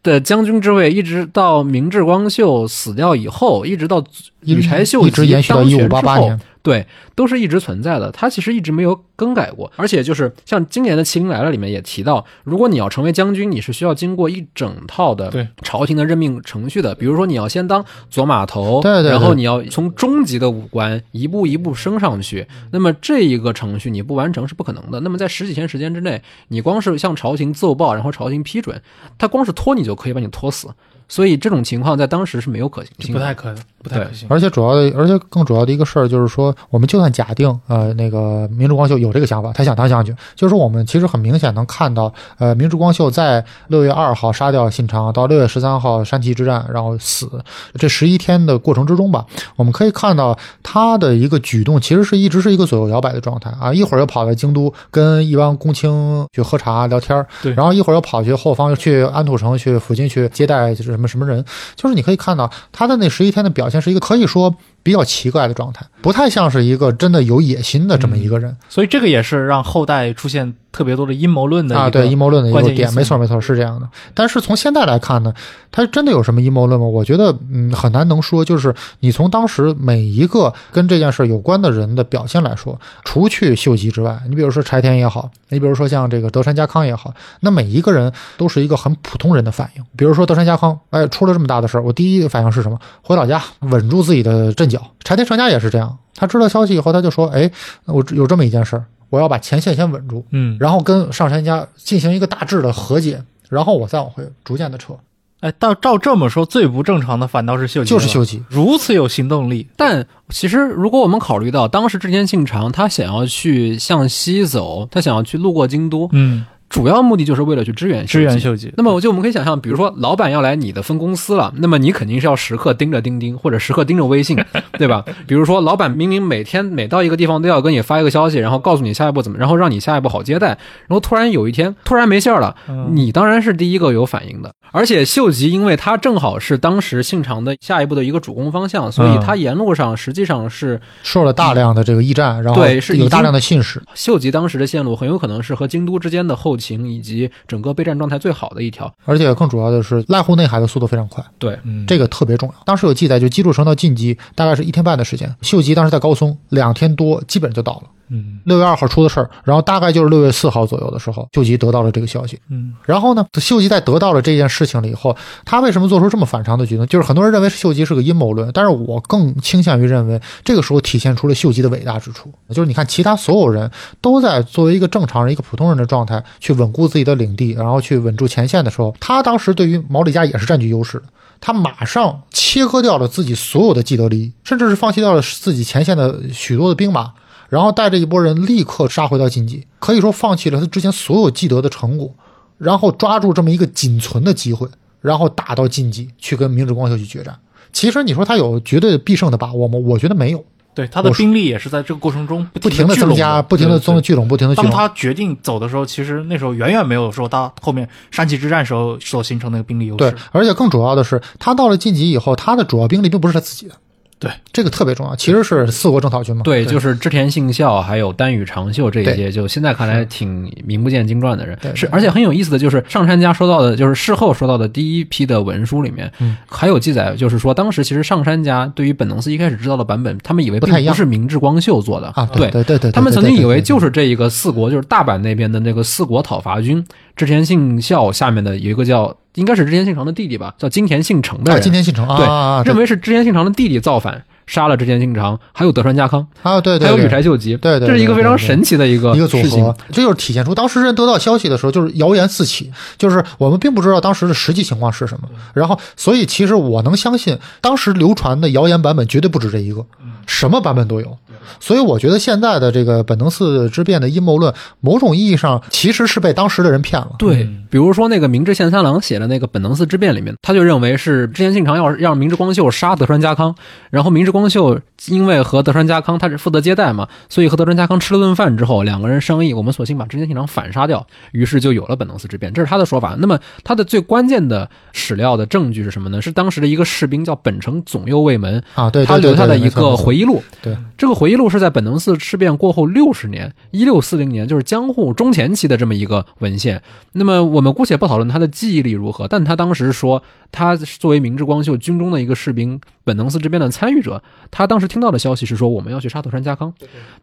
Speaker 3: 的将军之位，一直到明智光秀死掉以后，一直到
Speaker 2: 一
Speaker 3: 羽柴秀
Speaker 2: 一直
Speaker 3: 吉
Speaker 2: 延续到一五
Speaker 3: 当选之后
Speaker 2: 八八年，
Speaker 3: 对，都是一直存在的，它其实一直没有更改过。而且就是像今年的《麒麟来了》里面也提到，如果你要成为将军，你是需要经过一整套的
Speaker 4: 对
Speaker 3: 朝廷的任命程序的。比如说，你要先当左马头，
Speaker 2: 对对对
Speaker 3: 然后你要从中级的武官一步一步升上去。那么这一个程序你不完成是不可能的。那么在十几天时间之内，你光是向朝廷奏报，然后朝廷批准，他光是拖你就可以把你拖死。所以这种情况在当时是没有可行性的。
Speaker 4: 不太可能不太可行。
Speaker 2: 而且主要的，而且更主要的一个事儿就是说，我们就算假定，呃，那个明珠光秀有这个想法，他想当将军，就是我们其实很明显能看到，呃，明珠光秀在六月二号杀掉信长，到六月十三号山崎之战，然后死，这十一天的过程之中吧，我们可以看到他的一个举动，其实是一直是一个左右摇摆的状态啊，一会儿又跑到京都跟一帮公卿去喝茶聊天儿，
Speaker 4: 对
Speaker 2: 然后一会儿又跑去后方又去安土城去附近去接待就是什么什么人，就是你可以看到他的那十一天的表现是一个可以说比较奇怪的状态，不太像是一个真的有野心的这么一个人、
Speaker 4: 所以这个也是让后代出现特别多的阴谋论的一个
Speaker 2: 啊。对阴谋论的一个点，没错没错是这样的。但是从现在来看呢，他真的有什么阴谋论吗？我觉得嗯很难能说。就是你从当时每一个跟这件事有关的人的表现来说，除去秀吉之外，你比如说柴田也好，你比如说像这个德川家康也好，那每一个人都是一个很普通人的反应。比如说德川家康，哎，出了这么大的事儿，我第一反应是什么？回老家稳住自己的阵脚。柴田胜家也是这样，他知道消息以后，他就说，哎，我有这么一件事儿，我要把前线先稳住，
Speaker 4: 嗯，
Speaker 2: 然后跟上杉家进行一个大致的和解，然后我再往回逐渐的撤，
Speaker 4: 哎，到照这么说，最不正常的反倒是秀吉，
Speaker 2: 就是秀，吉。
Speaker 4: 如此有行动力，
Speaker 3: 但其实，如果我们考虑到当时织田信长他想要去向西走，他想要去路过京都，
Speaker 4: 嗯，
Speaker 3: 主要目的就是为了去支援
Speaker 4: 支援。秀吉，
Speaker 3: 那么，我就我们可以想象，比如说老板要来你的分公司了，那么你肯定是要时刻盯着钉钉，或者时刻盯着微信，对吧？比如说，老板明明每天每到一个地方都要跟你发一个消息，然后告诉你下一步怎么，然后让你下一步好接待，然后突然有一天突然没信儿了，
Speaker 4: 嗯
Speaker 3: 你当然是第一个有反应的。而且秀吉，因为他正好是当时信长的下一步的一个主攻方向，所以
Speaker 4: 嗯
Speaker 3: 他沿路上实际上是
Speaker 2: 受了大量的这个驿站，然后
Speaker 3: 对是
Speaker 2: 有大量的信使，
Speaker 3: 秀吉当时的线路很有可能是和京都之间的后勤以及整个备战状态最好的一条。
Speaker 2: 而且更主要的是濑户内海的速度非常快，
Speaker 3: 对，
Speaker 4: 嗯，
Speaker 2: 这个特别重要。当时有记载，就基筑城到晋级大概是一天半的时间，秀吉当时在高松两天多，基本就到了。
Speaker 4: 嗯
Speaker 2: 六月二号出的事儿，然后大概就是六月四号左右的时候，秀吉得到了这个消息。
Speaker 4: 嗯
Speaker 2: 然后呢，秀吉在得到了这件事情了以后，他为什么做出这么反常的举动？就是很多人认为秀吉是个阴谋论，但是我更倾向于认为，这个时候体现出了秀吉的伟大之处。就是你看，其他所有人都在作为一个正常人、一个普通人的状态去稳固自己的领地，然后去稳住前线的时候，他当时对于毛利家也是占据优势的。他马上切割掉了自己所有的既得利益，甚至是放弃掉了自己前线的许多的兵马，然后带着一波人立刻杀回到晋级，可以说放弃了他之前所有既得的成果，然后抓住这么一个仅存的机会，然后打到晋级去跟明治光秀去决战。其实你说他有绝对必胜的把握吗？我觉得没有，
Speaker 4: 对，他的兵力也是在这个过程中
Speaker 2: 不停的增加，不停的增聚拢，不停的聚
Speaker 4: 当。他决定走的时候，其实那时候远远没有说他后面山崎之战时候所形成的那个兵力优势
Speaker 2: 对
Speaker 4: 势。，
Speaker 2: 而且更主要的是，他到了晋级以后，他的主要兵力并不是他自己的，
Speaker 4: 对，
Speaker 2: 这个特别重要，其实是四国征讨军嘛。
Speaker 3: 对，就是织田信孝还有丹羽长秀这一些，就现在看来挺名不见经传的人。是，而且很有意思的就是上杉家说到的，就是事后说到的第一批的文书里面，
Speaker 2: 嗯。
Speaker 3: 还有记载，就是说当时其实上杉家对于本能寺一开始知道的版本，他们以为
Speaker 2: 不
Speaker 3: 是明治光秀做的。
Speaker 2: 啊，
Speaker 3: 对
Speaker 2: 对对对，
Speaker 3: 他们曾经以为就是这一个四国，就是大阪那边的那个四国讨伐军，织田信孝下面的有一个叫应该是织田信长的弟弟吧，叫金田信成的
Speaker 2: 啊，
Speaker 3: 人，
Speaker 2: 今天信成啊
Speaker 3: 对。认为是织田信长的弟弟造反，杀了织田信长，还有德川家康，
Speaker 2: 啊，对对，
Speaker 3: 还有
Speaker 2: 对
Speaker 3: 羽柴秀吉，
Speaker 2: 对对
Speaker 3: 这是一个非常神奇的一个
Speaker 2: 一个组合，这就是体现出当时人得到消息的时候，就是谣言四起，就是我们并不知道当时的实际情况是什么。然后，所以其实我能相信，当时流传的谣言版本绝对不止这一个，什么版本都有。所以我觉得现在的这个本能寺之变的阴谋论，某种意义上其实是被当时的人骗了。
Speaker 3: 对，
Speaker 2: 嗯
Speaker 3: 比如说那个明治宪三郎写的那个《本能寺之变》里面，他就认为是织田信长要要让明治光秀杀德川家康，然后明治光秀因为和德川家康他是负责接待嘛，所以和德川家康吃了顿饭之后，两个人商议，我们索性把织田信长反杀掉，于是就有了本能寺之变，这是他的说法。那么他的最关键的史料的证据是什么呢？是当时的一个士兵叫本城总右卫门，
Speaker 2: 啊，对，
Speaker 3: 他
Speaker 2: 对
Speaker 3: 留下的一个回忆录。
Speaker 2: 对，
Speaker 3: 这个回忆录是在本能寺事变过后六十年，一六四零年，就是江户中前期的这么一个文献。那么我们姑且不讨论他的记忆力如何，但他当时说，他作为明治光秀军中的一个士兵，本能寺这边的参与者，他当时听到的消息是说我们要去杀德川家康。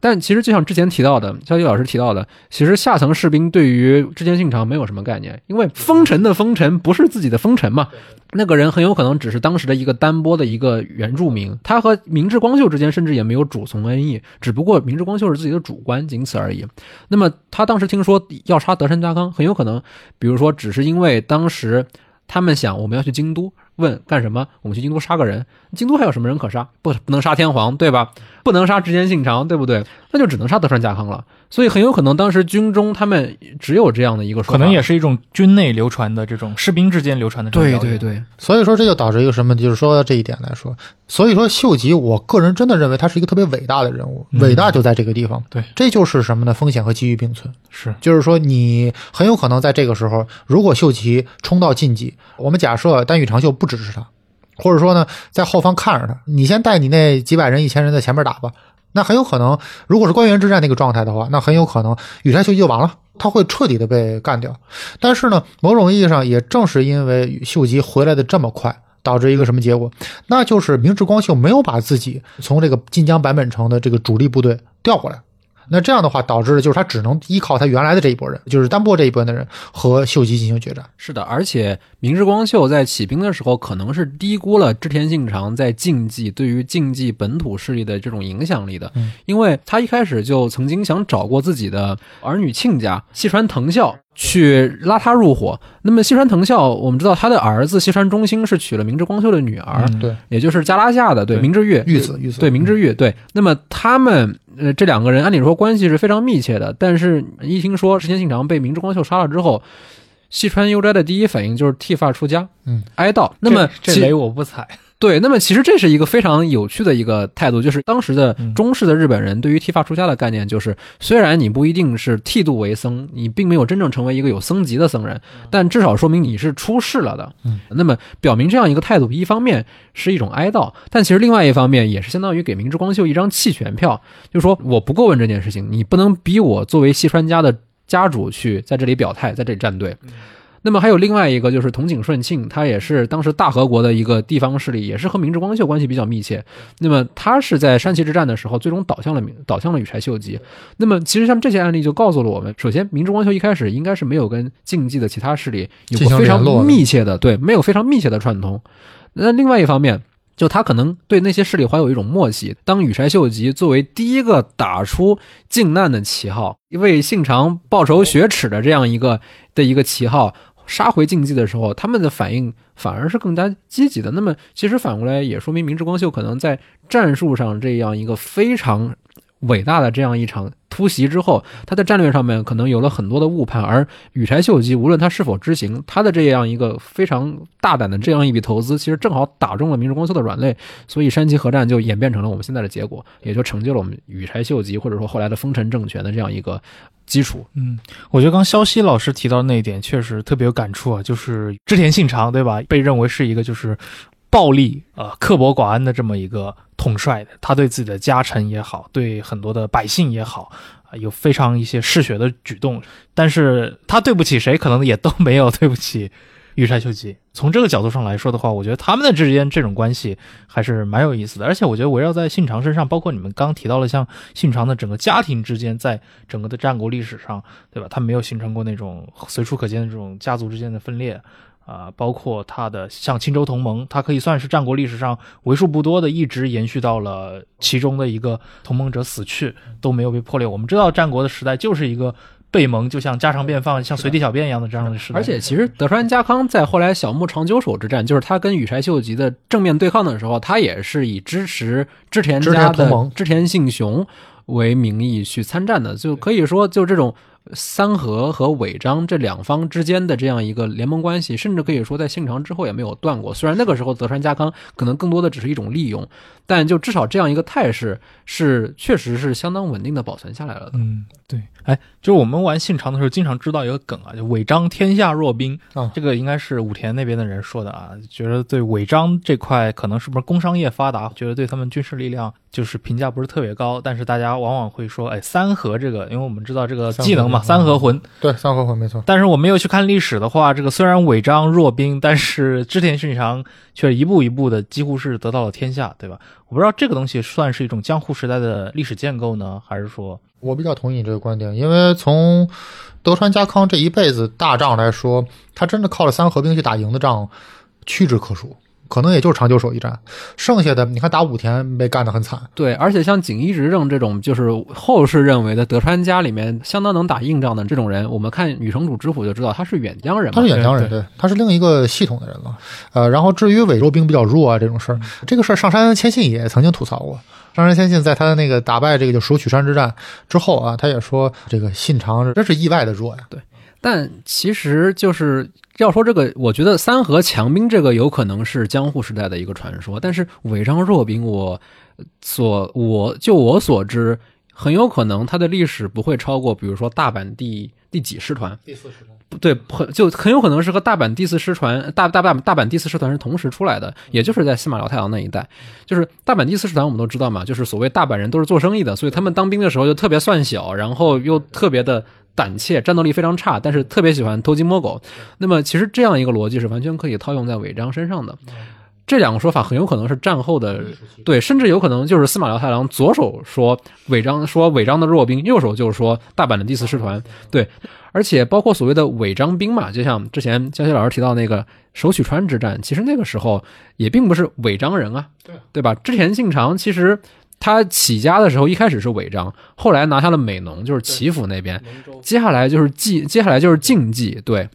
Speaker 3: 但其实就像之前提到的，肖吉老师提到的，其实下层士兵对于织田信长没有什么概念，因为丰臣的丰臣不是自己的丰臣嘛，那个人很有可能只是当时的一个单波的一个原住民，他和明治光秀之间甚至也没有主从恩义，只不过明治光秀是自己的主官，仅此而已。那么他当时听说要杀德川家康，很有可能，比如说只是因为当时他们想我们要去京都，问干什么？我们去京都杀个人，京都还有什么人可杀？不，不能杀天皇，对吧？不能杀织田信长，对不对？那就只能杀德川家康了。所以很有可能当时军中他们只有这样的一个说法，
Speaker 4: 可能也是一种军内流传的这种士兵之间流传的这种。
Speaker 3: 对对对，
Speaker 2: 所以说这就导致一个什么？就是说这一点来说，所以说秀吉，我个人真的认为他是一个特别伟大的人物，
Speaker 4: 嗯
Speaker 2: 伟大就在这个地方。
Speaker 4: 对
Speaker 2: 这就是什么呢？风险和机遇并存。
Speaker 4: 是
Speaker 2: 就是说，你很有可能在这个时候，如果秀吉冲到晋级，我们假设丹羽长秀不支持他，或者说呢，在后方看着他，你先带你那几百人、一千人在前面打吧。那很有可能，如果是关原之战那个状态的话，那很有可能羽柴秀吉就完了，他会彻底的被干掉。但是呢，某种意义上，也正是因为秀吉回来的这么快。导致一个什么结果？那就是明治光秀没有把自己从这个晋江坂本城的这个主力部队调过来，那这样的话，导致的就是他只能依靠他原来的这一波人，就是丹波这一波的人和秀吉进行决战。
Speaker 3: 是的，而且明智光秀在起兵的时候，可能是低估了织田信长在竞技对于竞技本土势力的这种影响力的，
Speaker 2: 嗯
Speaker 3: 因为他一开始就曾经想找过自己的儿女亲家细川藤孝去拉他入伙。那么西川藤孝，我们知道他的儿子西川忠兴是娶了明治光秀的女儿，
Speaker 4: 嗯
Speaker 2: 对，
Speaker 3: 也就是加拉夏的对
Speaker 4: 对
Speaker 3: 明治玉
Speaker 2: 玉子玉子
Speaker 3: 对明治玉对。那么他们呃这两个人按理说关系是非常密切的，但是一听说石田信长被明智光秀杀了之后，细川悠斋的第一反应就是剃发出家，
Speaker 2: 嗯，
Speaker 3: 哀悼。那么
Speaker 4: 这这雷我不踩。
Speaker 3: 对，那么其实这是一个非常有趣的一个态度，就是当时的
Speaker 4: 嗯
Speaker 3: 中式的日本人对于剃发出家的概念，就是虽然你不一定是剃度为僧，你并没有真正成为一个有僧籍的僧人，但至少说明你是出世了的。
Speaker 2: 嗯，
Speaker 3: 那么表明这样一个态度，一方面是一种哀悼，但其实另外一方面也是相当于给明治光秀一张弃权票，就是说我不过问这件事情，你不能逼我作为西川家的。家主去在这里表态，在这里站队。那么还有另外一个就是筒井顺庆，他也是当时大和国的一个地方势力，也是和明治光秀关系比较密切。那么他是在山崎之战的时候，最终倒向了明倒向了羽柴秀吉。那么其实像这些案例就告诉了我们，首先明治光秀一开始应该是没有跟竞技的其他势力有过非常密切的，对，没有非常密切的串通。那另外一方面，就他可能对那些势力怀有一种默契。当羽柴秀吉作为第一个打出靖难的旗号，为信长报仇雪耻的这样一个的一个旗号杀回竞技的时候，他们的反应反而是更加积极的。那么，其实反过来也说明明治光秀可能在战术上这样一个非常伟大的这样一场突袭之后，他在战略上面可能有了很多的误判，而羽柴秀吉无论他是否知情，他的这样一个非常大胆的这样一笔投资，其实正好打中了明治光秀的软肋，所以山崎合战就演变成了我们现在的结果，也就成就了我们羽柴秀吉或者说后来的丰臣政权的这样一个基础。
Speaker 4: 嗯，我觉得刚肖西老师提到那一点确实特别有感触啊，就是织田信长对吧？被认为是一个就是暴力呃刻薄寡恩的这么一个统帅，他对自己的家臣也好，对很多的百姓也好。啊，有非常一些嗜血的举动，但是他对不起谁，可能也都没有对不起羽柴秀吉。从这个角度上来说的话，我觉得他们的之间这种关系还是蛮有意思的。而且我觉得围绕在信长身上，包括你们刚提到了像信长的整个家庭之间，在整个的战国历史上，对吧？他没有形成过那种随处可见的这种家族之间的分裂。啊，包括他的像青州同盟，它可以算是战国历史上为数不多的，一直延续到了其中的一个同盟者死去都没有被破裂。我们知道战国的时代就是一个背盟，就像家常便饭，像随地小便一样的这样的时代。
Speaker 3: 而且，其实德川家康在后来小牧长久手之战，就是他跟羽柴秀吉的正面对抗的时候，他也是以支持织田家
Speaker 2: 同盟
Speaker 3: 织田信雄为名义去参战的，就可以说，就这种三河和尾张这两方之间的这样一个联盟关系，甚至可以说在信长之后也没有断过。虽然那个时候德川家康可能更多的只是一种利用，但就至少这样一个态势是确实是相当稳定的保存下来了的。
Speaker 4: 嗯，对，哎，就是我们玩信长的时候，经常知道一个梗啊，就尾张天下若兵
Speaker 2: 啊
Speaker 4: 这个应该是武田那边的人说的啊，觉得对尾张这块可能是不是工商业发达，觉得对他们军事力量就是评价不是特别高，但是大家往往会说，哎，三合这个，因为我们知道这个技能嘛，
Speaker 2: 嗯
Speaker 4: 三合魂，
Speaker 2: 对，三合魂没错。
Speaker 4: 但是我没有去看历史的话，这个虽然尾张弱兵，但是织田信长却一步一步的几乎是得到了天下，对吧？我不知道这个东西算是一种江户时代的历史建构呢，还是说，
Speaker 2: 我比较同意你这个观点，因为从德川家康这一辈子大仗来说，他真的靠了三合兵去打赢的仗屈指可数，可能也就是长久手一战。剩下的你看打武田被干得很惨，
Speaker 3: 对，而且像锦衣执政这种，就是后世认为的德川家里面相当能打硬仗的这种人，我们看女城主之虎就知道他是远江人嘛
Speaker 2: 他是。远江人，
Speaker 4: 对
Speaker 2: 对，他是另一个系统的人了。呃，然后至于伪肉兵比较弱啊这种事儿，这个事儿上山谦信也曾经吐槽过。上山谦信在他的那个打败这个就蜀取山之战之后啊，他也说这个信长真是意外的弱呀。
Speaker 3: 但其实就是要说这个，我觉得三河强兵这个有可能是江户时代的一个传说，但是尾张弱兵我所我就我所知，很有可能它的历史不会超过，比如说大阪第第几师团，
Speaker 2: 第四师团，
Speaker 3: 不对，很就很有可能是和大阪第四师团大大大大阪第四师团是同时出来的，也就是在司马辽太郎那一带。就是大阪第四师团，我们都知道嘛，就是所谓大阪人都是做生意的，所以他们当兵的时候就特别算小，然后又特别的胆怯，战斗力非常差，但是特别喜欢偷鸡摸狗。那么其实这样一个逻辑是完全可以套用在尾张身上的。这两个说法很有可能是战后的对，甚至有可能就是司马辽太郎左手说尾张说尾张的弱兵，右手就是说大阪的第四师团。对，而且包括所谓的尾张兵嘛，就像之前江西老师提到那个手取川之战，其实那个时候也并不是尾张人啊，
Speaker 2: 对
Speaker 3: 对吧？织田信长其实他起家的时候一开始是违章，后来拿下了美浓，就是祈福那边，接下来就是晋，接下来就是晋冀，对。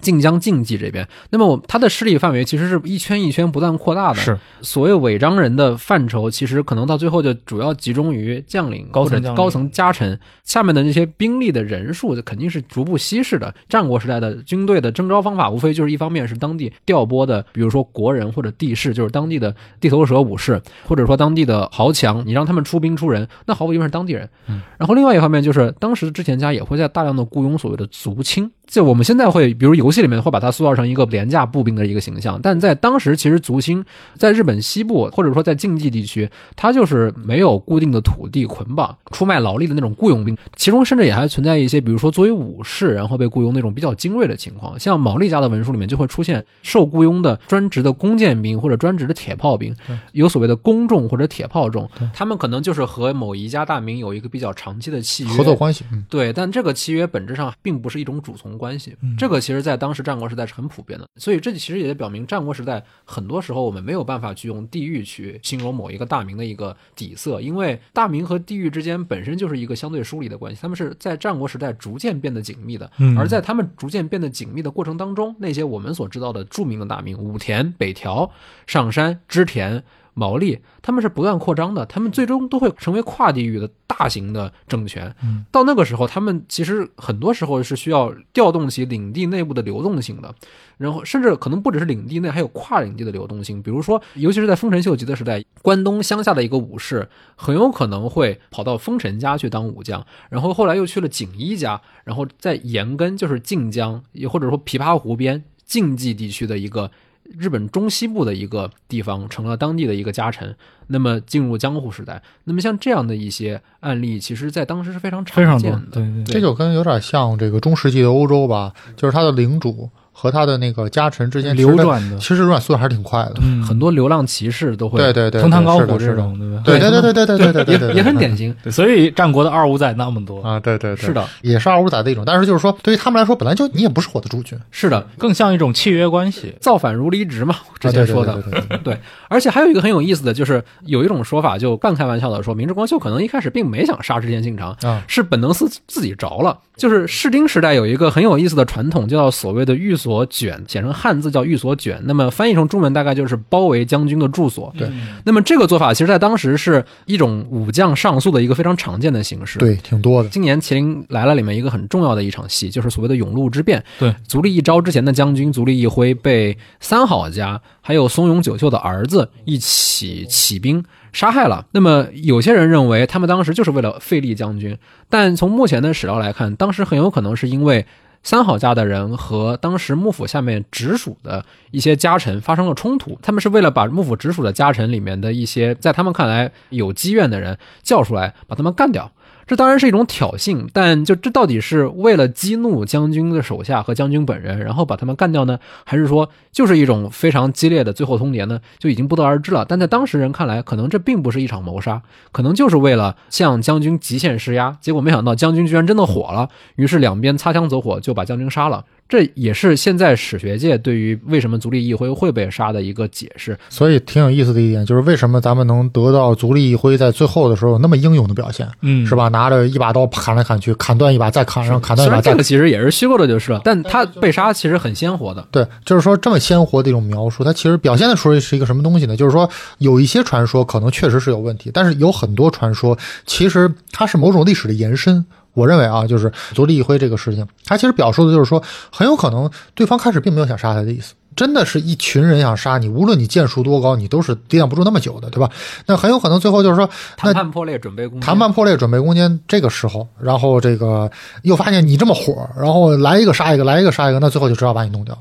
Speaker 3: 晋江晋冀这边，那么我他的势力范围其实是一圈一圈不断扩大的。
Speaker 4: 是
Speaker 3: 所谓违章人的范畴，其实可能到最后就主要集中于将领
Speaker 4: 高层
Speaker 3: 高层家臣，下面的那些兵力的人数肯定是逐步稀释的。战国时代的军队的征召方法，无非就是一方面是当地调拨的，比如说国人或者地士，就是当地的地头蛇武士，或者说当地的豪强，你让他们出兵出人，那毫无疑问是当地人。嗯然后另外一方面就是，当时之前家也会在大量的雇佣所谓的族亲。就我们现在会，比如游戏里面会把它塑造成一个廉价步兵的一个形象，但在当时其实足轻在日本西部或者说在竞技地区，它就是没有固定的土地捆绑出卖劳力的那种雇佣兵，其中甚至也还存在一些，比如说作为武士然后被雇佣那种比较精锐的情况，像毛利家的文书里面就会出现受雇佣的专职的弓箭兵或者专职的铁炮兵，有所谓的弓重或者铁炮重，他们可能就是和某一家大名有一个比较长期的契约
Speaker 2: 合作关系，嗯，
Speaker 3: 对，但这个契约本质上并不是一种主从关系，这个其实在当时战国时代是很普遍的，所以这其实也表明战国时代很多时候我们没有办法去用地域去形容某一个大名的一个底色，因为大名和地域之间本身就是一个相对疏离的关系，他们是在战国时代逐渐变得紧密的，
Speaker 4: 嗯
Speaker 3: 而在他们逐渐变得紧密的过程当中，那些我们所知道的著名的大名武田、北条、上山、织田。毛利，他们是不断扩张的，他们最终都会成为跨地域的大型的政权。到那个时候，他们其实很多时候是需要调动起领地内部的流动性的，然后甚至可能不只是领地内，还有跨领地的流动性。比如说，尤其是在丰臣秀吉的时代，关东乡下的一个武士很有可能会跑到丰臣家去当武将，然后后来又去了锦衣家，然后在延根，就是晋江，也或者说琵琶湖边晋冀地区的一个。日本中西部的一个地方成了当地的一个家臣，那么进入江户时代，那么像这样的一些案例，其实在当时是非常
Speaker 4: 常
Speaker 3: 见的。，
Speaker 4: 对对
Speaker 2: 这就跟有点像这个中世纪的欧洲吧，就是他的领主和他的那个家臣之间
Speaker 4: 流转的
Speaker 2: 其实流转速度还是挺快的。
Speaker 4: 嗯，
Speaker 3: 很多流浪骑士都会
Speaker 2: 对对对，
Speaker 4: 藤堂高虎这种，对吧？
Speaker 2: 对对对对对对对对对对，
Speaker 3: 也也很典型。
Speaker 4: 所以战国的二五仔那么多，
Speaker 2: 啊，对对对，
Speaker 3: 是的，
Speaker 2: 也是二五仔的一种，但是就是说，对于他们来说，本来就你也不是我的主君，
Speaker 3: 是的，
Speaker 4: 更像一种契约关系。
Speaker 3: 造反如离职嘛，之
Speaker 2: 啊对对
Speaker 3: 前说的。
Speaker 2: 对对对对
Speaker 3: 对，而且还有一个很有意思的就是，有一种说法，就半开玩笑的说，明治光秀可能一开始并没想杀织田信长，
Speaker 2: 啊，
Speaker 3: 是本能寺自己着了。就是室町时代有一个很有意思的传统，叫所谓的寓所卷，写成汉字叫寓所卷，那么翻译成中文大概就是包围将军的住所。
Speaker 2: 对，
Speaker 3: 那么这个做法其实在当时是一种武将上诉的一个非常常见的形式。。
Speaker 2: 对，挺多的。
Speaker 3: 今年《麒麟来了》里面一个很重要的一场戏，就是所谓的永禄之变。
Speaker 4: 对，
Speaker 3: 足利一昭之前的将军足利义辉被三好家还有松永久秀的儿子一起起兵杀害了。那么有些人认为他们当时就是为了废立将军，但从目前的史料来看，当时很有可能是因为。三好家的人和当时幕府下面直属的一些家臣发生了冲突，他们是为了把幕府直属的家臣里面的一些在他们看来有积怨的人叫出来，把他们干掉。这当然是一种挑衅，但就这到底是为了激怒将军的手下和将军本人，然后把他们干掉呢，还是说就是一种非常激烈的最后通牒呢？就已经不得而知了。但在当时人看来，可能这并不是一场谋杀，可能就是为了向将军极限施压。结果没想到将军居然真的火了，于是两边擦枪走火，就把将军杀了。这也是现在史学界对于为什么足利义辉会被杀的一个解释。
Speaker 2: 所以挺有意思的一点就是，为什么咱们能得到足利义辉在最后的时候有那么英勇的表现，
Speaker 4: 嗯，
Speaker 2: 是？吧？拿着一把刀砍来砍去，砍断一把再砍，然后砍断一把再
Speaker 3: 个其实也是虚构的，就是了，但他被杀其实很鲜活的。
Speaker 2: 对，就是说这么鲜活的一种描述，它其实表现的出来是一个什么东西呢？就是说有一些传说可能确实是有问题，但是有很多传说其实它是某种历史的延伸。我认为啊，就是足利一辉这个事情，他其实表述的就是说，很有可能对方开始并没有想杀他的意思，真的是一群人想杀你，无论你剑术多高，你都是抵挡不住那么久的，对吧？那很有可能最后就是说，
Speaker 3: 谈判破裂，准备攻
Speaker 2: 谈判破裂，准备攻坚。这个时候，然后这个又发现你这么火，然后来一个杀一个，来一个杀一个，那最后就只好把你弄掉。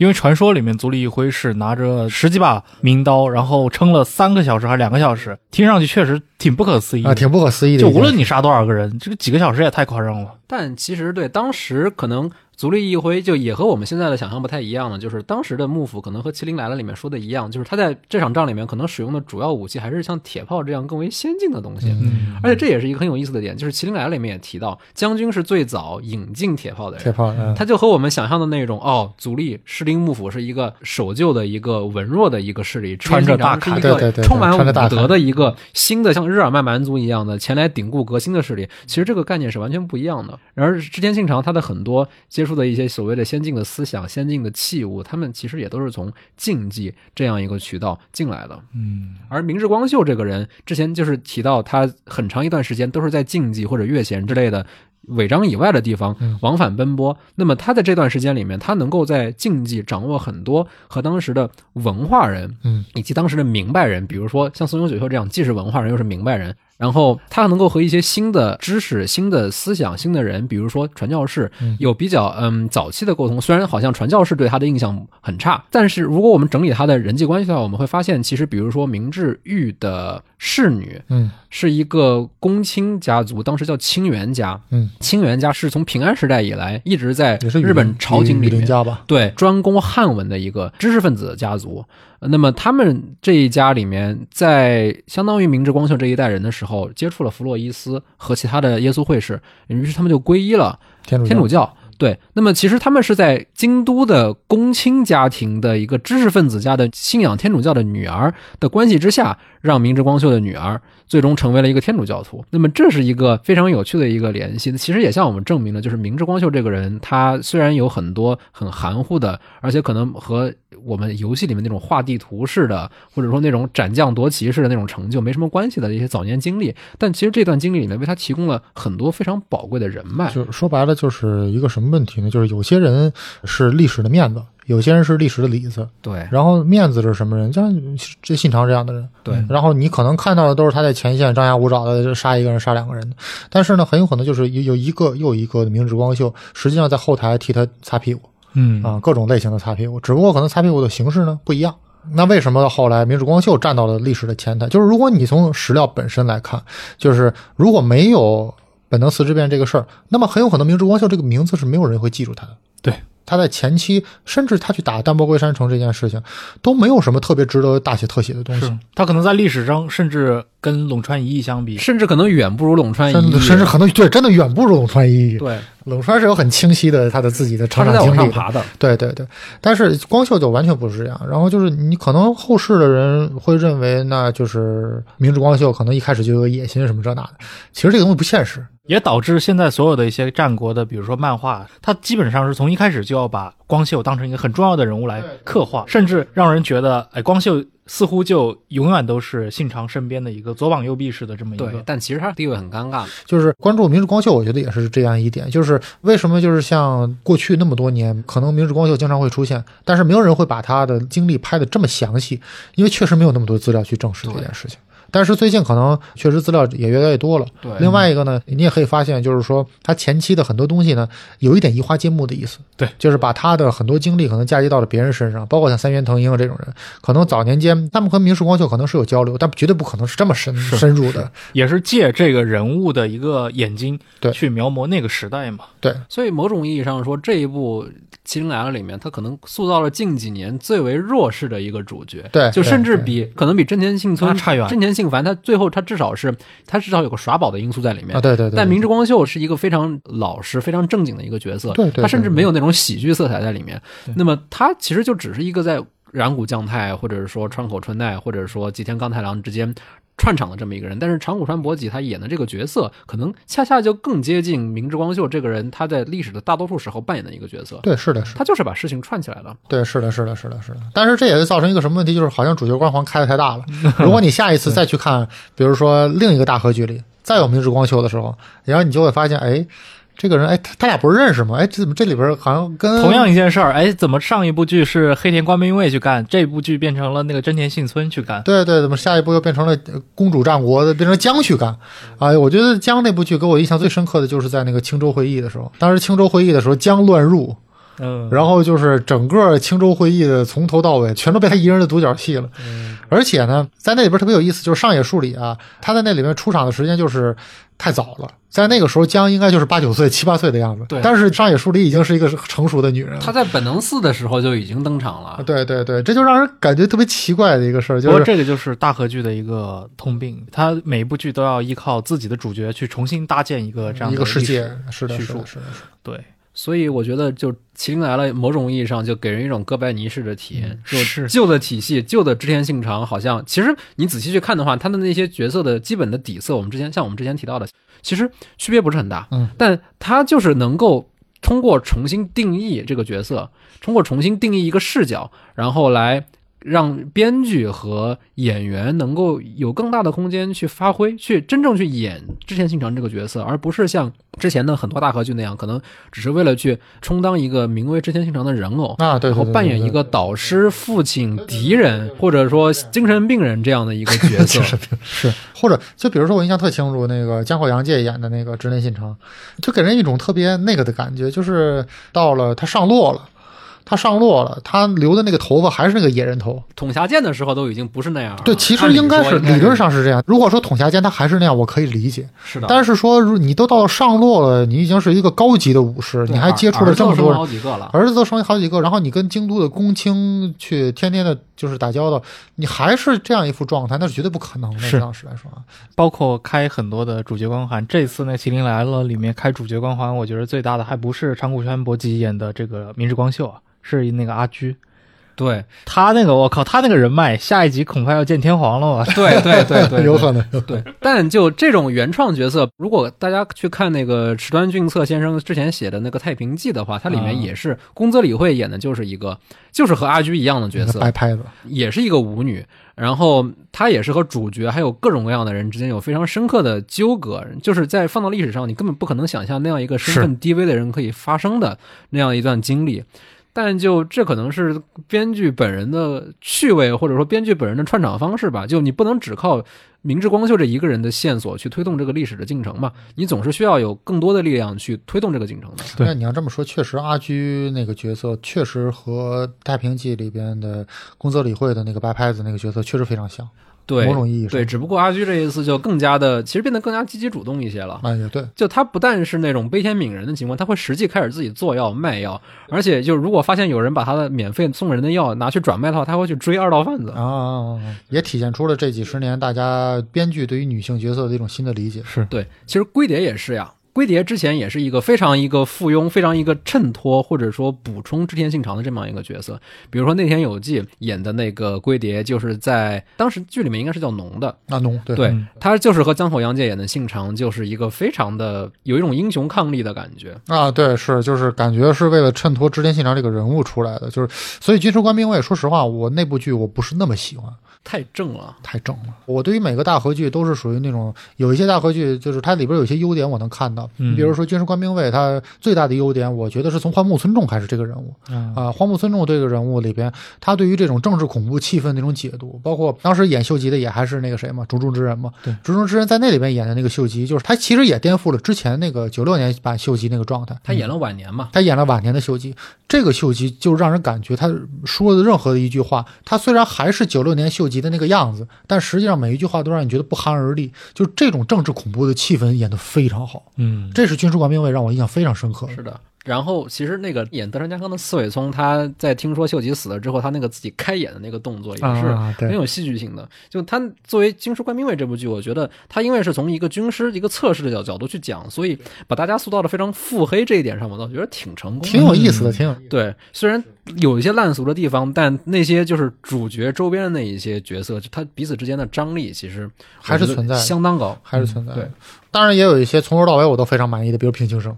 Speaker 4: 因为传说里面足利义辉是拿着十几把名刀，然后撑了三个小时还是两个小时，听上去确实挺不可思议
Speaker 2: 啊，挺不可思议的
Speaker 4: 就。无论你杀多少个人，这个几个小时也太夸张了。
Speaker 3: 但其实对当时可能足利义辉就也和我们现在的想象不太一样了，就是当时的幕府可能和《麒麟来了》里面说的一样，就是他在这场仗里面可能使用的主要武器还是像铁炮这样更为先进的东西。
Speaker 2: 嗯，
Speaker 3: 而且这也是一个很有意思的点，就是《麒麟来了》里面也提到，将军是最早引进铁炮的人。
Speaker 2: 铁炮，嗯，
Speaker 3: 他就和我们想象的那种哦，足利士丁幕府是一个守旧的一个文弱的一个势力，
Speaker 4: 穿着大
Speaker 3: 是一
Speaker 2: 对对对
Speaker 3: 充满武德的一个新的像日耳曼蛮族一样的前来顶固革新的势力。其实这个概念是完全不一样的。然而织田信长他的很多接触的一些所谓的先进的思想、先进的器物，他们其实也都是从竞技这样一个渠道进来的。
Speaker 4: 嗯，
Speaker 3: 而明治光秀这个人，之前就是提到他很长一段时间都是在竞技或者越弦之类的违章以外的地方
Speaker 2: 嗯
Speaker 3: 往返奔波。那么他在这段时间里面，他能够在竞技掌握很多和当时的文化人，
Speaker 2: 嗯，
Speaker 3: 以及当时的明白人，比如说像松永久秀这样既是文化人又是明白人。然后他能够和一些新的知识、新的思想、新的人，比如说传教士
Speaker 2: 嗯，
Speaker 3: 有比较嗯早期的沟通。虽然好像传教士对他的印象很差，但是如果我们整理他的人际关系的话，我们会发现，其实比如说明治玉的侍女
Speaker 2: 嗯
Speaker 3: 是一个公卿家族，当时叫清源家。
Speaker 2: 嗯，
Speaker 3: 清源家是从平安时代以来一直在日本朝廷里面？对，专攻汉文的一个知识分子家族。呃那么他们这一家里面，在相当于明治光秀这一代人的时候，接触了弗洛伊斯和其他的耶稣会士，于是他们就皈依了
Speaker 2: 天主
Speaker 3: 天主教。对，那么其实他们是在京都的公卿家庭的一个知识分子家的信仰天主教的女儿的关系之下，让明治光秀的女儿最终成为了一个天主教徒。那么这是一个非常有趣的一个联系，其实也向我们证明了，就是明治光秀这个人，他虽然有很多很含糊的，而且可能和我们游戏里面那种画地图式的，或者说那种斩将夺旗式的那种成就没什么关系的一些早年经历，但其实这段经历里面为他提供了很多非常宝贵的人脉。
Speaker 2: 就说白了，就是一个什么问题呢？就是有些人是历史的面子，有些人是历史的里子。
Speaker 3: 对
Speaker 2: 然后面子是什么人？像这信长这样的人。
Speaker 3: 对，
Speaker 2: 然后你可能看到的都是他在前线张牙舞爪的杀一个人、杀两个人的，但是呢，很有可能就是有有一个又一个的明治光秀，实际上在后台替他擦屁股
Speaker 4: 嗯
Speaker 2: 啊，各种类型的擦屁股，只不过可能擦屁股的形式呢不一样。那为什么后来明治光秀站到了历史的前台？就是如果你从史料本身来看，就是如果没有本能寺之变这个事儿，那么很有可能明治光秀这个名字是没有人会记住他的。
Speaker 4: 对，
Speaker 2: 他在前期，甚至他去打丹波龟山城这件事情，都没有什么特别值得大写特写的东西。
Speaker 4: 他可能在历史上甚至跟陇川一役相比，
Speaker 3: 甚至可能远不如陇川一役，
Speaker 2: 甚至可能对，真的远不如陇川一役。
Speaker 3: 对，
Speaker 2: 陇川是有很清晰的他的自己的成长经历。对对对。但是光秀就完全不是这样。然后就是你可能后世的人会认为，那就是明治光秀可能一开始就有野心什么这那的。其实这个东西不现实。
Speaker 4: 也导致现在所有的一些战国的，比如说漫画，它基本上是从一开始就要把光秀当成一个很重要的人物来刻画，甚至让人觉得，哎，光秀似乎就永远都是信长身边的一个左膀右臂式的这么一
Speaker 3: 对
Speaker 4: 个，。
Speaker 3: 但其实他地位很尴尬。
Speaker 2: 就是关注明治光秀，我觉得也是这样一点，就是为什么就是像过去那么多年，可能明治光秀经常会出现，但是没有人会把他的经历拍的这么详细，因为确实没有那么多资料去证实这件事情。但是最近可能确实资料也越来越多了。
Speaker 3: 对
Speaker 2: 另外一个呢，你也可以发现，就是说他前期的很多东西呢，有一点移花接木的意思。
Speaker 4: 对，
Speaker 2: 就是把他的很多精力可能嫁接到了别人身上，包括像三原藤英这种人，可能早年间他们和明石光秀可能是有交流，但绝对不可能是这么深深入的。
Speaker 4: 也是借这个人物的一个眼睛，
Speaker 2: 对
Speaker 4: 去描摹那个时代嘛。
Speaker 2: 对，
Speaker 3: 所以某种意义上说，这一部《麒麟来了》里面，他可能塑造了近几年最为弱势的一个主角。
Speaker 2: 对
Speaker 3: 就甚至比可能比真田幸村
Speaker 4: 差远
Speaker 3: 真田幸繁，他最后他至少是他至少有个耍宝的因素在里面。
Speaker 2: 啊，对对对。
Speaker 3: 但明治光秀是一个非常老实、非常正经的一个角色，
Speaker 2: 对对对
Speaker 3: 他甚至没有那种喜剧色彩在里面
Speaker 4: 对。
Speaker 3: 那么他其实就只是一个在染谷将太，或者是说川口春奈，或者说吉田刚太郎之间串场的这么一个人。但是长谷川博己他演的这个角色，可能恰恰就更接近明治光秀这个人他在历史的大多数时候扮演的一个角色。
Speaker 2: 对，是的，是的，
Speaker 3: 他就是把事情串起来了。
Speaker 2: 对，是的，是的，是的，是的。但是这也会造成一个什么问题，就是好像主角光环开的太大了。如果你下一次再去看，比如说另一个大合剧里再有明治光秀的时候，然后你就会发现，哎，这个人，哎，他他俩不是认识吗？哎，这怎么这里边好像跟
Speaker 4: 同样一件事儿，哎，怎么上一部剧是黑田官兵卫去干，这部剧变成了那个真田幸村去干？
Speaker 2: 对对，怎么下一步又变成了呃公主战国的，变成江去干？哎，我觉得江那部剧给我印象最深刻的就是在那个青州会议的时候，当时青州会议的时候，江乱入，
Speaker 4: 嗯，
Speaker 2: 然后就是整个青州会议的从头到尾全都被他一个人的独角戏了。而且呢，在那里边特别有意思，就是上野树里啊，他在那里面出场的时间就是太早了，在那个时候江应该就是八九岁、七八岁的样子。
Speaker 3: 对
Speaker 2: 但是上野树里已经是一个成熟的女人了。
Speaker 3: 她在本能寺的时候就已经登场
Speaker 2: 啊
Speaker 3: 了。
Speaker 2: 对对对，这就让人感觉特别奇怪的一个事儿，
Speaker 4: 不过
Speaker 2: 就是
Speaker 4: 这个就是大和剧的一个通病，他每一部剧都要依靠自己的主角去重新搭建一个这样的
Speaker 2: 一个世界。是的，
Speaker 4: 叙述
Speaker 2: 是的，是的，是的
Speaker 4: 对，
Speaker 3: 所以我觉得，就《麒麟来了》，某种意义上就给人一种哥白尼式的体验。
Speaker 4: 嗯
Speaker 3: 就是旧的体系、旧的织田信长，好像其实你仔细去看的话，他的那些角色的基本的底色，我们之前像我们之前提到的，其实区别不是很大。
Speaker 2: 嗯，
Speaker 3: 但他就是能够通过重新定义这个角色，通过重新定义一个视角，然后来让编剧和演员能够有更大的空间去发挥，去真正去演之前信长这个角色，而不是像之前的很多大河剧那样，可能只是为了去充当一个名为之前信长的人偶。
Speaker 2: 啊，对，对
Speaker 3: 然后扮演一个导师、父亲、敌人，或者说精神病人这样的一个角色，
Speaker 2: 是，或者就比如说我印象特清楚，那个江口洋介演的那个织田信长，就给人一种特别那个的感觉，就是到了他上落了。他上落了，他留的那个头发还是那个野人头。
Speaker 3: 统辖剑的时候都已经不是那样了。
Speaker 2: 对，其实应该是理论上是这样。如果说统辖剑他还是那样，我可以理解。
Speaker 3: 是的。
Speaker 2: 但是说你都到上落了，你已经是一个高级的武士，你还接触了这么多
Speaker 3: 好几个了，
Speaker 2: 儿子都生好几个，然后你跟京都的公卿去天天的就是打交道，你还是这样一副状态，那是绝对不可能的。
Speaker 4: 是
Speaker 2: 当时来说啊，
Speaker 4: 包括开很多的主角光环，这次那《麒麟来了》里面开主角光环，我觉得最大的还不是长谷川博己演的这个明日光秀啊。是那个阿居，
Speaker 3: 对
Speaker 4: 他那个，我靠，他那个人脉，下一集恐怕要见天皇了吧？
Speaker 3: 对对对对，
Speaker 2: 有可能。
Speaker 3: 对，但就这种原创角色，如果大家去看那个池端俊策先生之前写的那个《太平记》的话，它里面也是宫泽理惠演的，就是一个，就是和阿居一样的角色，
Speaker 2: 白拍子，
Speaker 3: 也是一个舞女。然后她也是和主角还有各种各样的人之间有非常深刻的纠葛，就是在放到历史上，你根本不可能想象那样一个身份低微的人可以发生的那样一段经历。但就这可能是编剧本人的趣味，或者说编剧本人的串场方式吧。就你不能只靠明智光秀这一个人的线索去推动这个历史的进程嘛？你总是需要有更多的力量去推动这个进程的。
Speaker 2: 那你要这么说，确实阿居那个角色确实和《太平记》里边的宫泽理惠的那个白拍子那个角色确实非常像。
Speaker 3: 对，
Speaker 2: 某种意义上，
Speaker 3: 对，只不过阿居这一次就更加的，其实变得更加积极主动一些了。
Speaker 2: 哎，也对，
Speaker 3: 就他不但是那种悲天悯人的情况，他会实际开始自己做药卖药，而且就如果发现有人把他的免费送人的药拿去转卖的话，他会去追二道贩子
Speaker 2: 啊，也体现出了这几十年大家编剧对于女性角色的一种新的理解。
Speaker 4: 是
Speaker 3: 对，其实龟蝶也是呀。龟蝶之前也是一个非常一个附庸、非常一个衬托或者说补充织田信长的这么一个角色。比如说内田有纪演的那个龟蝶，就是在当时剧里面应该是叫农的
Speaker 2: 啊，农对
Speaker 3: 对，他就是和江口洋介演的信长，就是一个非常的有一种英雄抗力的感觉
Speaker 2: 啊，对，是就是感觉是为了衬托织田信长这个人物出来的，就是所以军事官兵我也，说实话，我那部剧我不是那么喜欢。
Speaker 3: 太正了，
Speaker 2: 太正了。我对于每个大合剧都是属于那种，有一些大合剧就是它里边有些优点我能看到。你比如说《军事官兵卫》，它最大的优点，我觉得是从荒木村重开始这个人物啊。荒木村重这个人物里边，他对于这种政治恐怖气氛那种解读，包括当时演秀吉的也还是那个谁嘛，竹中之人嘛。
Speaker 4: 对，
Speaker 2: 竹中之人在那里边演的那个秀吉，就是他其实也颠覆了之前那个九六年版秀吉那个状态。
Speaker 3: 他演了晚年嘛，
Speaker 2: 他演了晚年的秀吉。这个秀吉就让人感觉他说的任何的一句话，他虽然还是九六年秀吉的那个样子，但实际上每一句话都让你觉得不寒而栗。就这种政治恐怖的气氛演得非常好，
Speaker 4: 嗯，
Speaker 2: 这是《军事官兵卫》让我印象非常深刻。
Speaker 3: 是的。然后，其实那个演德川家康的四尾聪，他在听说秀吉死了之后，他那个自己开眼的那个动作也是很有戏剧性的。就他作为《军师官兵卫》这部剧，我觉得他因为是从一个军师、一个测试的角角度去讲，所以把大家塑造的非常腹黑这一点上，我倒觉得挺成功，
Speaker 2: 挺有意思的，挺有
Speaker 3: 对。虽然有一些烂俗的地方，但那些就是主角周边的那一些角色，他彼此之间的张力其实
Speaker 2: 还是存在，
Speaker 3: 相当高，
Speaker 2: 还是存在。
Speaker 3: 对，
Speaker 2: 当然也有一些从头到尾我都非常满意的，比如平清盛。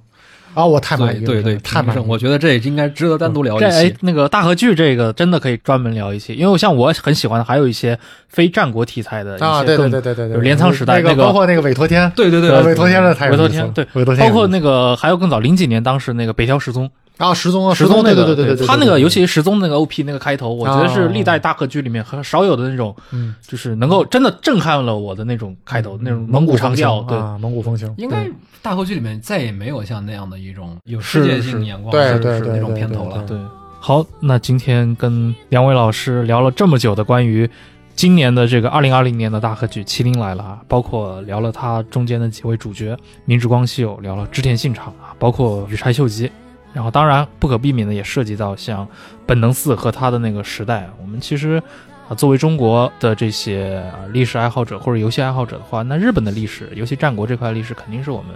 Speaker 2: 啊，我太满意了，
Speaker 3: 对对，
Speaker 2: 太满意了。
Speaker 3: 我觉得这应该值得单独聊一
Speaker 4: 期。那个大和剧，这个真的可以专门聊一期，因为像我很喜欢的，还有一些非战国题材的
Speaker 2: 啊，对对对对对对，
Speaker 4: 镰仓时代
Speaker 2: 那
Speaker 4: 个，
Speaker 2: 包括那个韦陀天，
Speaker 3: 对对对，
Speaker 2: 韦陀天的太
Speaker 4: 韦陀天，对
Speaker 2: 韦陀天，
Speaker 4: 包括那个还有更早零几年当时那个北条时宗。
Speaker 2: 啊，十宗啊，
Speaker 4: 十宗
Speaker 2: 那个，对对对对，
Speaker 4: 他那个，尤其是十宗那个 OP 那个开头，我觉得是历代大河剧里面很少有的那种，
Speaker 2: 嗯，
Speaker 4: 就是能够真的震撼了我的那种开头，那种蒙
Speaker 2: 古
Speaker 4: 长调，对，
Speaker 2: 蒙古风情。
Speaker 3: 应该大河剧里面再也没有像那样的一种有世界性眼光，
Speaker 2: 对对对
Speaker 3: 那种片头了。
Speaker 4: 对，好，那今天跟两位老师聊了这么久的关于今年的这个二零二零年的大河剧《麒麟来了》啊，包括聊了他中间的几位主角明智光秀，聊了织田信长啊，包括羽柴秀吉。然后，当然不可避免的也涉及到像本能寺和他的那个时代。我们其实啊，作为中国的这些啊历史爱好者或者游戏爱好者的话，那日本的历史，尤其战国这块历史，肯定是我们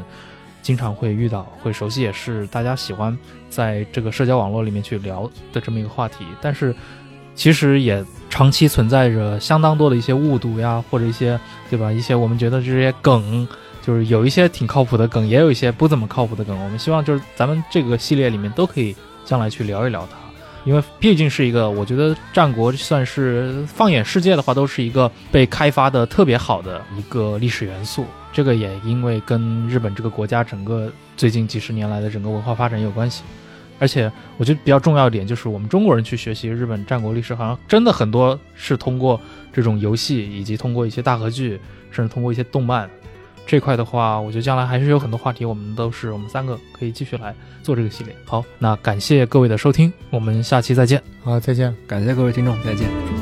Speaker 4: 经常会遇到、会熟悉，也是大家喜欢在这个社交网络里面去聊的这么一个话题。但是，其实也长期存在着相当多的一些误读呀，或者一些对吧？一些我们觉得这些梗。就是有一些挺靠谱的梗，也有一些不怎么靠谱的梗。我们希望就是咱们这个系列里面都可以将来去聊一聊它。因为毕竟是一个，我觉得战国算是放眼世界的话，都是一个被开发的特别好的一个历史元素。这个也因为跟日本这个国家整个最近几十年来的整个文化发展有关系。而且我觉得比较重要一点就是，我们中国人去学习日本战国历史，好像真的很多是通过这种游戏，以及通过一些大合剧，甚至通过一些动漫。这块的话，我觉得将来还是有很多话题，我们都是我们三个可以继续来做这个系列。好，那感谢各位的收听，我们下期再见。
Speaker 2: 好，再见。
Speaker 3: 感谢各位听众，再见。